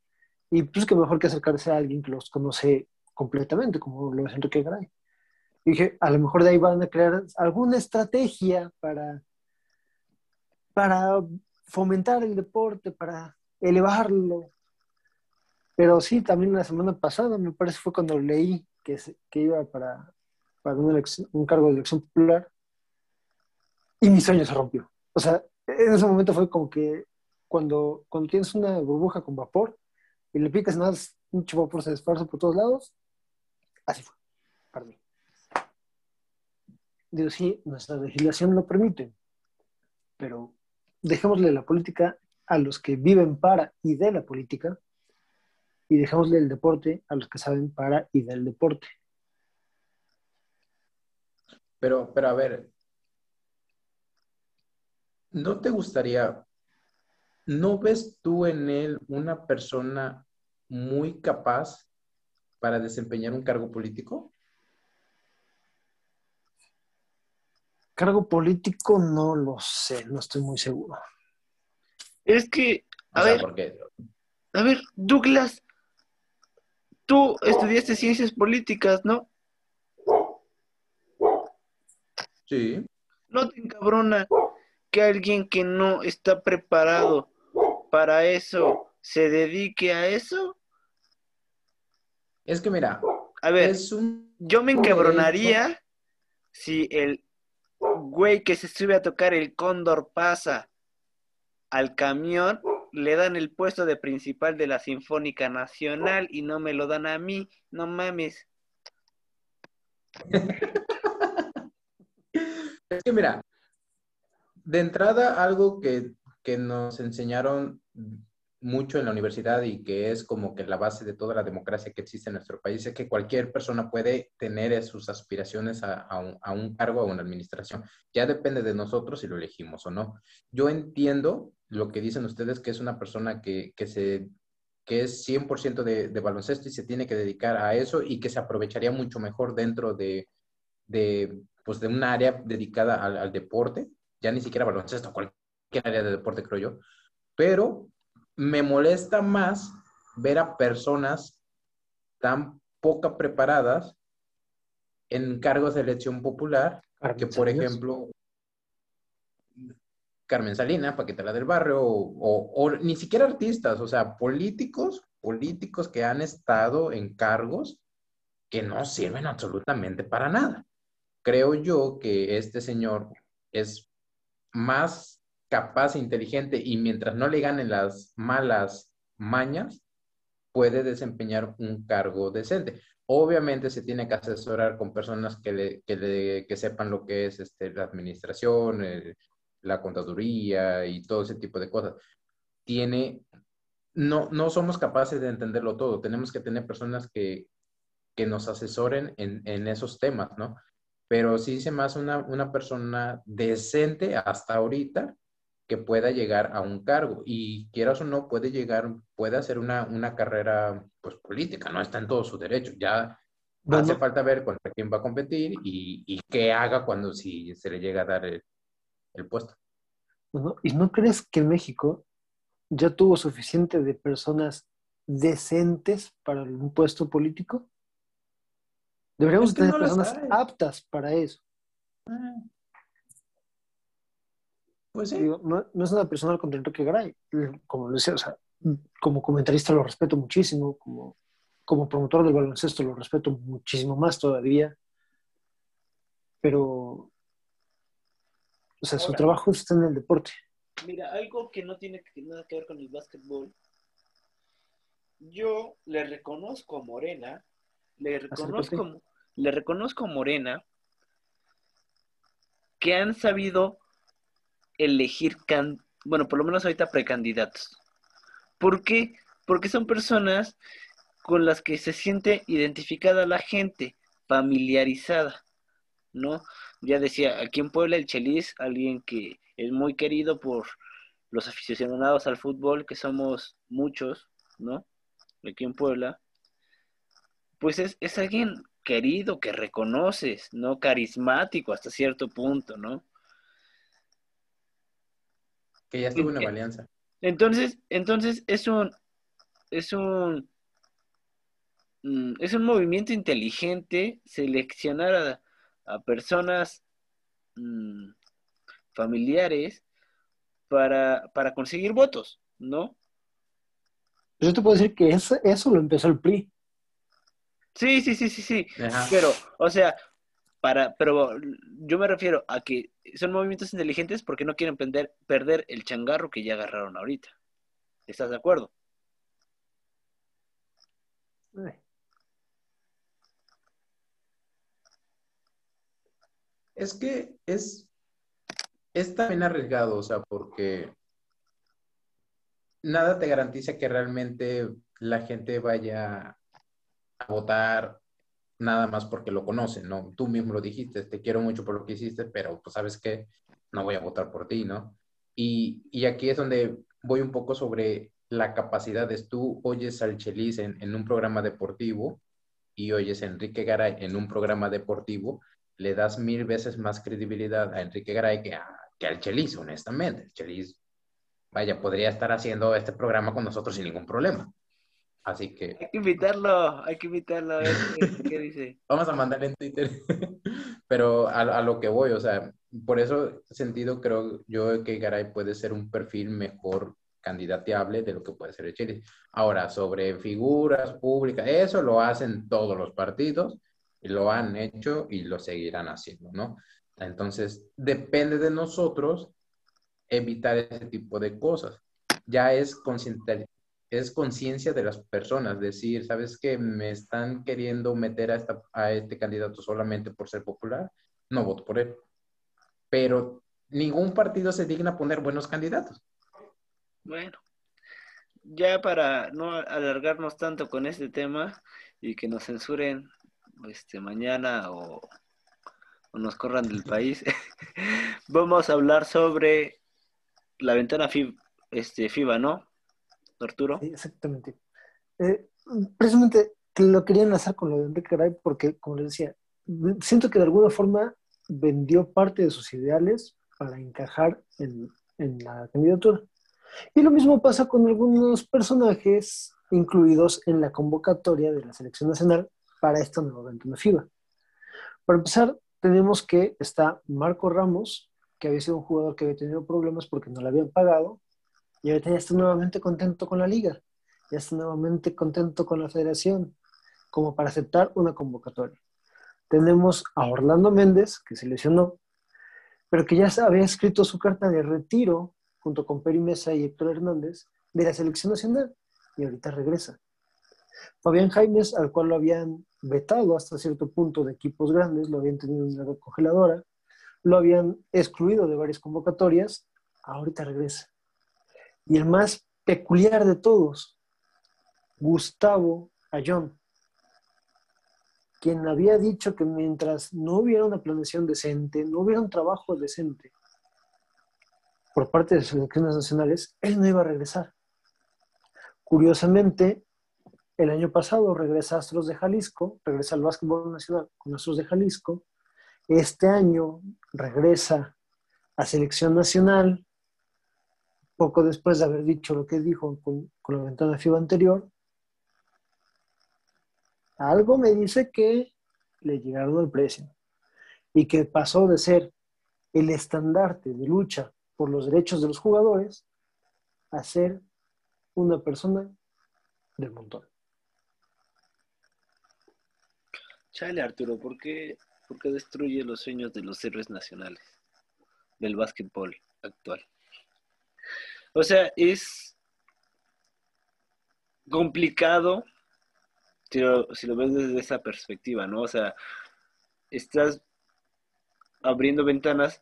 y pues que mejor que acercarse a alguien que los conoce completamente, como lo es Enrique Gray. dije, a lo mejor de ahí van a crear alguna estrategia para, para fomentar el deporte, para elevarlo. Pero sí, también la semana pasada, me parece, fue cuando leí que, que iba para, para un cargo de elección popular y mi sueño se rompió. O sea, en ese momento fue como que cuando, cuando tienes una burbuja con vapor y le picas nada, mucho vapor se esparce por todos lados, así fue, para mí. Digo, sí, nuestra legislación lo permite, pero dejémosle la política a los que viven para y de la política y dejémosle el deporte a los que saben para y del deporte. Pero, pero a ver, ¿no te gustaría, no ves tú en él una persona muy capaz para desempeñar un cargo político? Cargo político no lo sé, no estoy muy seguro. Es que, a ver, a ver, Douglas, tú estudiaste ciencias políticas, ¿no? Sí. ¿No te encabrona que alguien que no está preparado para eso se dedique a eso? Es que mira, a ver, yo me encabronaría si el güey que se sube a tocar el cóndor pasa al camión, le dan el puesto de principal de la Sinfónica Nacional y no me lo dan a mí, no mames. es que mira, de entrada algo que, que nos enseñaron mucho en la universidad y que es como que la base de toda la democracia que existe en nuestro país, es que cualquier persona puede tener sus aspiraciones a, un, cargo, a una administración. Ya depende de nosotros si lo elegimos o no. Yo entiendo lo que dicen ustedes, que es una persona que, se que es 100% de, de, baloncesto y se tiene que dedicar a eso y que se aprovecharía mucho mejor dentro de, de, pues de un área dedicada al deporte, ya ni siquiera baloncesto, cualquier área de deporte creo yo, pero me molesta más ver a personas tan poco preparadas en cargos de elección popular que, por ejemplo, Carmen Salina, Paquetera del Barrio, o, o, ni siquiera artistas, o sea, políticos, políticos que han estado en cargos que no sirven absolutamente para nada. Creo yo que este señor es más capaz e inteligente y mientras no le ganen las malas mañas, puede desempeñar un cargo decente. Obviamente se tiene que asesorar con personas que, le, que, sepan lo que es este, la administración, la contaduría y todo ese tipo de cosas. Tiene, no, no somos capaces de entenderlo todo. Tenemos que tener personas que, que nos asesoren en, en, esos temas, ¿no? Pero sí se me hace una, una persona decente hasta ahorita que pueda llegar a un cargo. Y quieras o no puede llegar, puede hacer una, una carrera pues política, no está en todo su derecho, ya hace falta ver contra quién va a competir y, y, qué haga cuando si se le llega a dar el, el puesto. ¿Y no crees que México ya tuvo suficiente de personas decentes para un puesto político? Deberíamos tener personas aptas para eso. Ah. Pues sí. no, es una persona contra Enrique Garay. Como lo decía, o sea, como comentarista lo respeto muchísimo, como, como promotor del baloncesto lo respeto muchísimo más todavía. Pero, o sea, su trabajo está en el deporte. Mira, algo que no tiene nada que ver con el básquetbol. Yo le reconozco a Morena, le reconozco, le reconozco a Morena que han sabido elegir, bueno, por lo menos ahorita precandidatos. ¿Por qué? Porque son personas con las que se siente identificada la gente, familiarizada, ¿no? Ya decía, aquí en Puebla el Chelis, alguien que es muy querido por los aficionados al fútbol, que somos muchos, ¿no? Aquí en Puebla, pues es, es alguien querido, que reconoces, ¿no? Carismático hasta cierto punto, ¿no? Que ya estuvo en la alianza. Entonces, entonces es un, es un, mm, es un movimiento inteligente seleccionar a, personas mm, familiares para, para conseguir votos, ¿no? Yo te puedo decir que eso, eso lo empezó el PRI. Sí, sí, sí, sí, sí. Pero, o sea, para, pero yo me refiero a que son movimientos inteligentes porque no quieren perder, perder el changarro que ya agarraron ahorita. ¿Estás de acuerdo? Es que es, es también arriesgado, o sea, porque nada te garantiza que realmente la gente vaya a votar nada más porque lo conocen, ¿no? Tú mismo lo dijiste, te quiero mucho por lo que hiciste, pero pues sabes que no voy a votar por ti, ¿no? Y, y, aquí es donde voy un poco sobre la capacidad de tú oyes al Chelis en, en un programa deportivo y oyes a Enrique Garay en un programa deportivo, le das mil veces más credibilidad a Enrique Garay que, a, que al Chelis, honestamente. El Chelis, vaya, podría estar haciendo este programa con nosotros sin ningún problema. Así que. Hay que invitarlo, hay que invitarlo a ver qué, dice. Vamos a mandarle en Twitter. Pero a, lo que voy, o sea, por eso sentido creo yo que Garay puede ser un perfil mejor candidateable de lo que puede ser el Chile. Ahora, sobre figuras públicas, eso lo hacen todos los partidos lo han hecho y lo seguirán haciendo, ¿no? Entonces, depende de nosotros evitar ese tipo de cosas. Ya es es conciencia de las personas, decir, ¿sabes qué? Me están queriendo meter a, esta, a este candidato solamente por ser popular, no voto por él. Pero ningún partido se digna poner buenos candidatos. Bueno, ya para no alargarnos tanto con este tema y que nos censuren este mañana o, nos corran del país, vamos a hablar sobre la ventana este, FIBA, ¿no? Arturo. Sí, exactamente. Eh, precisamente lo quería enlazar con lo de Enrique Garay porque, como les decía, siento que de alguna forma vendió parte de sus ideales para encajar en, la candidatura. Y lo mismo pasa con algunos personajes incluidos en la convocatoria de la selección nacional para esta nueva ventana FIBA. Para empezar, tenemos que está Marco Ramos, que había sido un jugador que había tenido problemas porque no le habían pagado, y ahorita ya está nuevamente contento con la liga, ya está nuevamente contento con la federación, como para aceptar una convocatoria. Tenemos a Orlando Méndez, que se lesionó, pero que ya había escrito su carta de retiro junto con Peri Mesa y Héctor Hernández de la selección nacional y ahorita regresa. Fabián Jaimes, al cual lo habían vetado hasta cierto punto de equipos grandes, lo habían tenido en la congeladora, lo habían excluido de varias convocatorias, ahorita regresa. Y el más peculiar de todos, Gustavo Ayón, quien había dicho que mientras no hubiera una planeación decente, no hubiera un trabajo decente por parte de las selecciones nacionales, él no iba a regresar. Curiosamente, el año pasado regresa a Astros de Jalisco, regresa al básquetbol nacional con Astros de Jalisco. Este año regresa a Selección Nacional poco después de haber dicho lo que dijo con, la ventana FIBA anterior, algo me dice que le llegaron al precio y que pasó de ser el estandarte de lucha por los derechos de los jugadores a ser una persona del montón. Chale, Arturo, ¿por qué, ¿por qué destruye los sueños de los héroes nacionales del básquetbol actual? O sea, es complicado si lo, ves desde esa perspectiva, ¿no? O sea, estás abriendo ventanas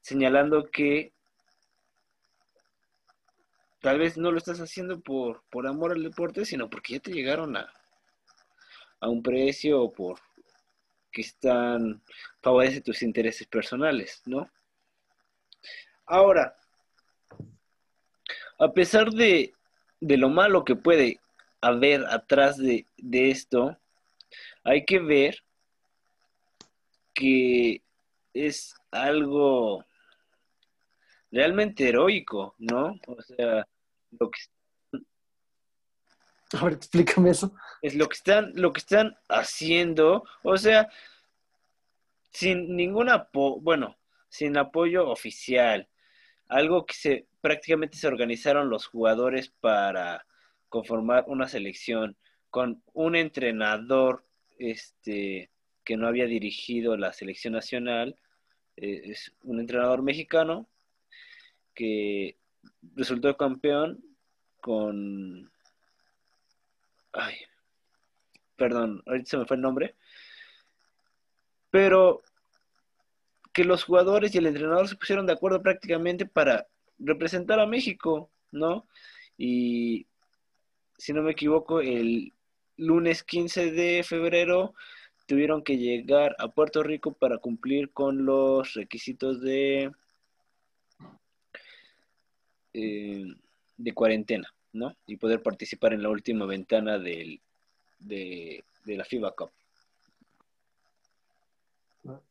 señalando que tal vez no lo estás haciendo por, por amor al deporte, sino porque ya te llegaron a, a un precio o por que están favorece tus intereses personales, ¿no? Ahora, a pesar de, de lo malo que puede haber atrás de, de esto, hay que ver que es algo realmente heroico, ¿no? O sea, lo que a ver, explícame eso. Es lo que están, lo que están haciendo, o sea, sin ningún apoyo, bueno, sin apoyo oficial, algo que se prácticamente se organizaron los jugadores para conformar una selección con un entrenador este que no había dirigido la selección nacional, eh, es un entrenador mexicano que resultó campeón con ay, perdón, ahorita se me fue el nombre, pero que los jugadores y el entrenador se pusieron de acuerdo prácticamente para representar a México, ¿no? Y si no me equivoco, el lunes 15 de febrero tuvieron que llegar a Puerto Rico para cumplir con los requisitos de, eh, de cuarentena. ¿no? Y poder participar en la última ventana del, de, la FIBA Cup.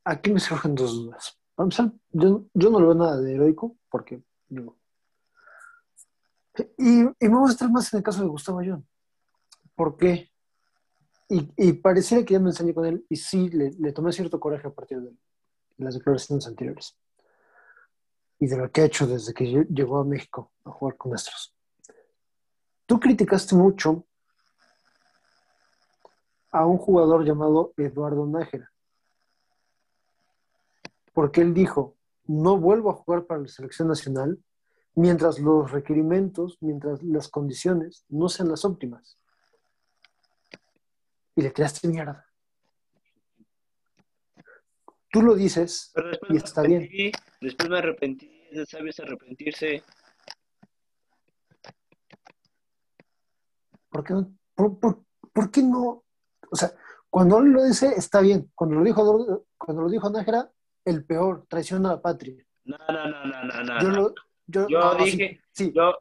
Aquí me surgen dos dudas. Yo, no lo veo nada de heroico, porque digo. Y, y a estar más en el caso de Gustavo Ayón. ¿Por qué? Y, y pareciera que ya me enseñé con él, y sí, le, le tomé cierto coraje a partir de, las declaraciones anteriores y de lo que ha hecho desde que llegó a México a jugar con nuestros. Tú criticaste mucho a un jugador llamado Eduardo Nájera, porque él dijo, no vuelvo a jugar para la selección nacional mientras los requerimientos, mientras las condiciones no sean las óptimas. Y le tiraste mierda. Tú lo dices y está bien. Después me arrepentí, sabes arrepentirse. ¿Por qué, no, por, qué no? O sea, cuando él lo dice, está bien. Cuando lo dijo, cuando lo dijo Nájera, el peor, traición a la patria. No, no, no, no, no, no. Yo, lo, yo, dije, sí, yo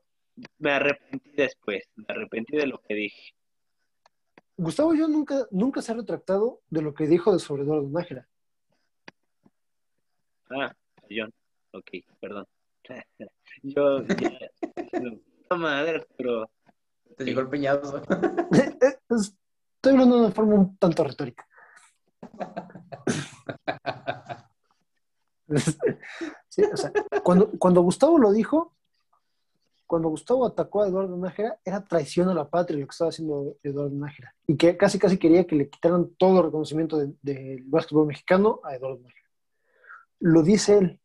me arrepentí después, me arrepentí de lo que dije. Gustavo yo nunca, nunca se ha retractado de lo que dijo de sobre Eduardo Nájera. Ah, John, ok, perdón. yo, no, madre, pero te llegó el peñado. Estoy hablando de una forma un tanto retórica. Cuando, Gustavo lo dijo, cuando Gustavo atacó a Eduardo Nájera, era traición a la patria lo que estaba haciendo Eduardo Nájera. Y que casi casi quería que le quitaran todo el reconocimiento del de, básquetbol mexicano a Eduardo Nájera. Lo dice él.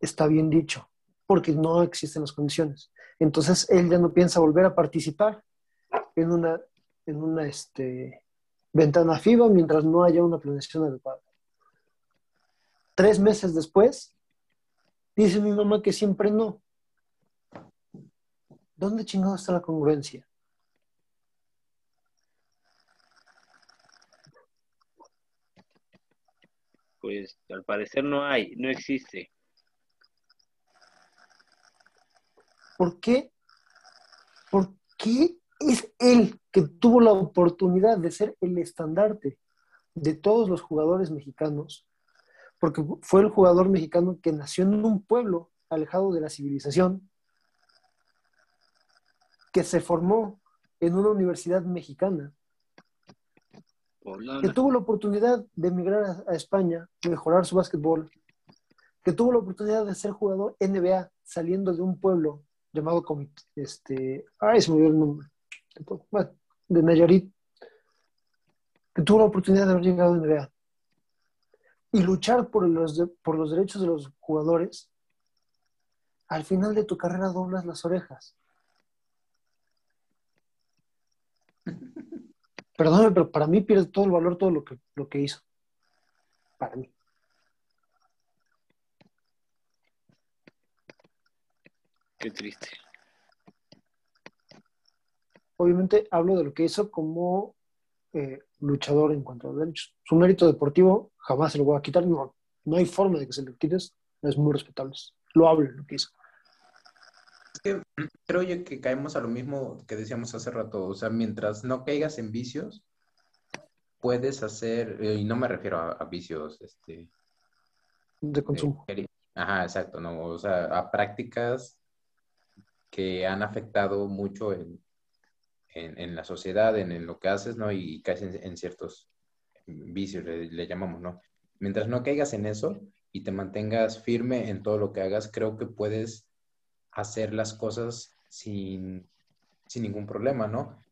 Está bien dicho, porque no existen las condiciones. Entonces él ya no piensa volver a participar en una, en una este, ventana FIBA mientras no haya una planeación adecuada. Tres meses después, dice mi mamá que siempre no. ¿Dónde chingado está la congruencia? Pues al parecer no hay, no existe. ¿Por qué? ¿Por qué es él que tuvo la oportunidad de ser el estandarte de todos los jugadores mexicanos? Porque fue el jugador mexicano que nació en un pueblo alejado de la civilización, que se formó en una universidad mexicana, que tuvo la oportunidad de emigrar a, España, mejorar su básquetbol, que tuvo la oportunidad de ser jugador NBA saliendo de un pueblo llamado este, ay, se me olvidó el nombre, de Nayarit, que tuvo la oportunidad de haber llegado a NBA y luchar por los, por los derechos de los jugadores, al final de tu carrera doblas las orejas. Perdóname, pero para mí pierde todo el valor todo lo que, lo que hizo. Para mí. Qué triste. Obviamente hablo de lo que hizo como eh, luchador en cuanto a derechos. Su mérito deportivo jamás se lo voy a quitar, no, no hay forma de que se le quite, es muy respetable. Lo hablo lo que hizo. Creo yo que caemos a lo mismo que decíamos hace rato, o sea, mientras no caigas en vicios, puedes hacer, eh, y no me refiero a, vicios, este... De consumo. ajá, exacto, no, o sea, a prácticas que han afectado mucho en, en, la sociedad, en, lo que haces, ¿no? Y caes en, ciertos vicios, le, llamamos, ¿no? Mientras no caigas en eso y te mantengas firme en todo lo que hagas, creo que puedes hacer las cosas sin, sin ningún problema, ¿no?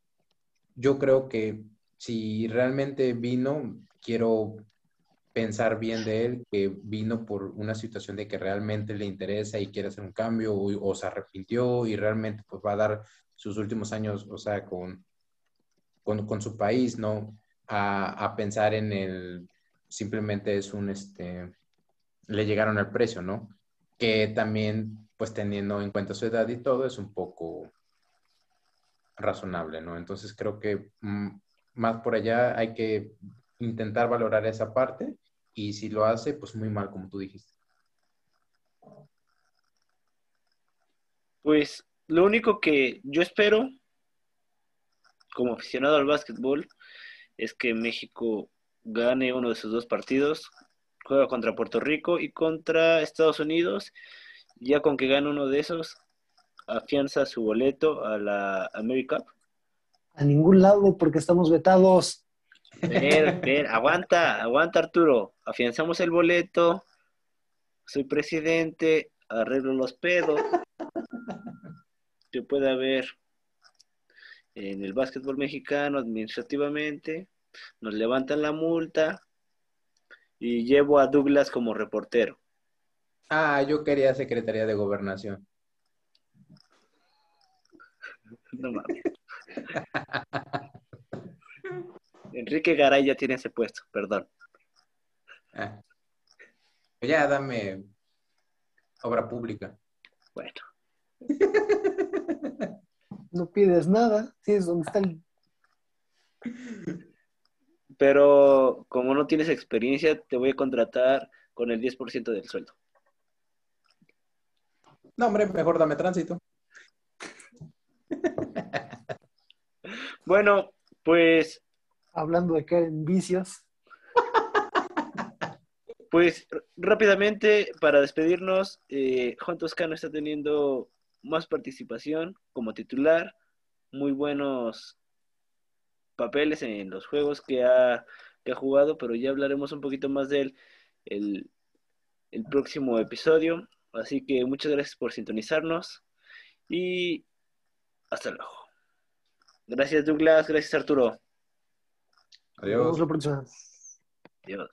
Yo creo que si realmente vino, quiero pensar bien de él, que vino por una situación de que realmente le interesa y quiere hacer un cambio o, se arrepintió y realmente pues va a dar sus últimos años, o sea, con, con, su país, ¿no? A, pensar en el, simplemente es un, este, le llegaron al precio, ¿no? Que también, pues teniendo en cuenta su edad y todo, es un poco razonable, ¿no? Entonces creo que mm, más por allá hay que intentar valorar esa parte y si lo hace, pues muy mal, como tú dijiste. Pues lo único que yo espero, como aficionado al básquetbol, es que México gane uno de sus dos partidos. Juega contra Puerto Rico y contra Estados Unidos. Ya con que gane uno de esos, afianza su boleto a la America A ningún lado porque estamos vetados. Ver, ver, aguanta, aguanta Arturo. Afianzamos el boleto. Soy presidente, arreglo los pedos que puede haber en el básquetbol mexicano administrativamente, nos levantan la multa y llevo a Douglas como reportero. Ah, yo quería Secretaría de Gobernación. No mames. Enrique Garay ya tiene ese puesto, perdón. Ah. Ya dame obra pública. Bueno. No pides nada, sí es donde está el... Pero como no tienes experiencia, te voy a contratar con el 10% del sueldo. No, hombre, mejor dame tránsito. Bueno, pues... Hablando de caer en vicios. Pues rápidamente, para despedirnos, eh, Juan Toscano está teniendo más participación como titular, muy buenos papeles en los juegos que ha, que ha jugado, pero ya hablaremos un poquito más de él el, el próximo episodio. Así que muchas gracias por sintonizarnos y hasta luego. Gracias Douglas, gracias Arturo. Adiós. Nos vemos. Adiós.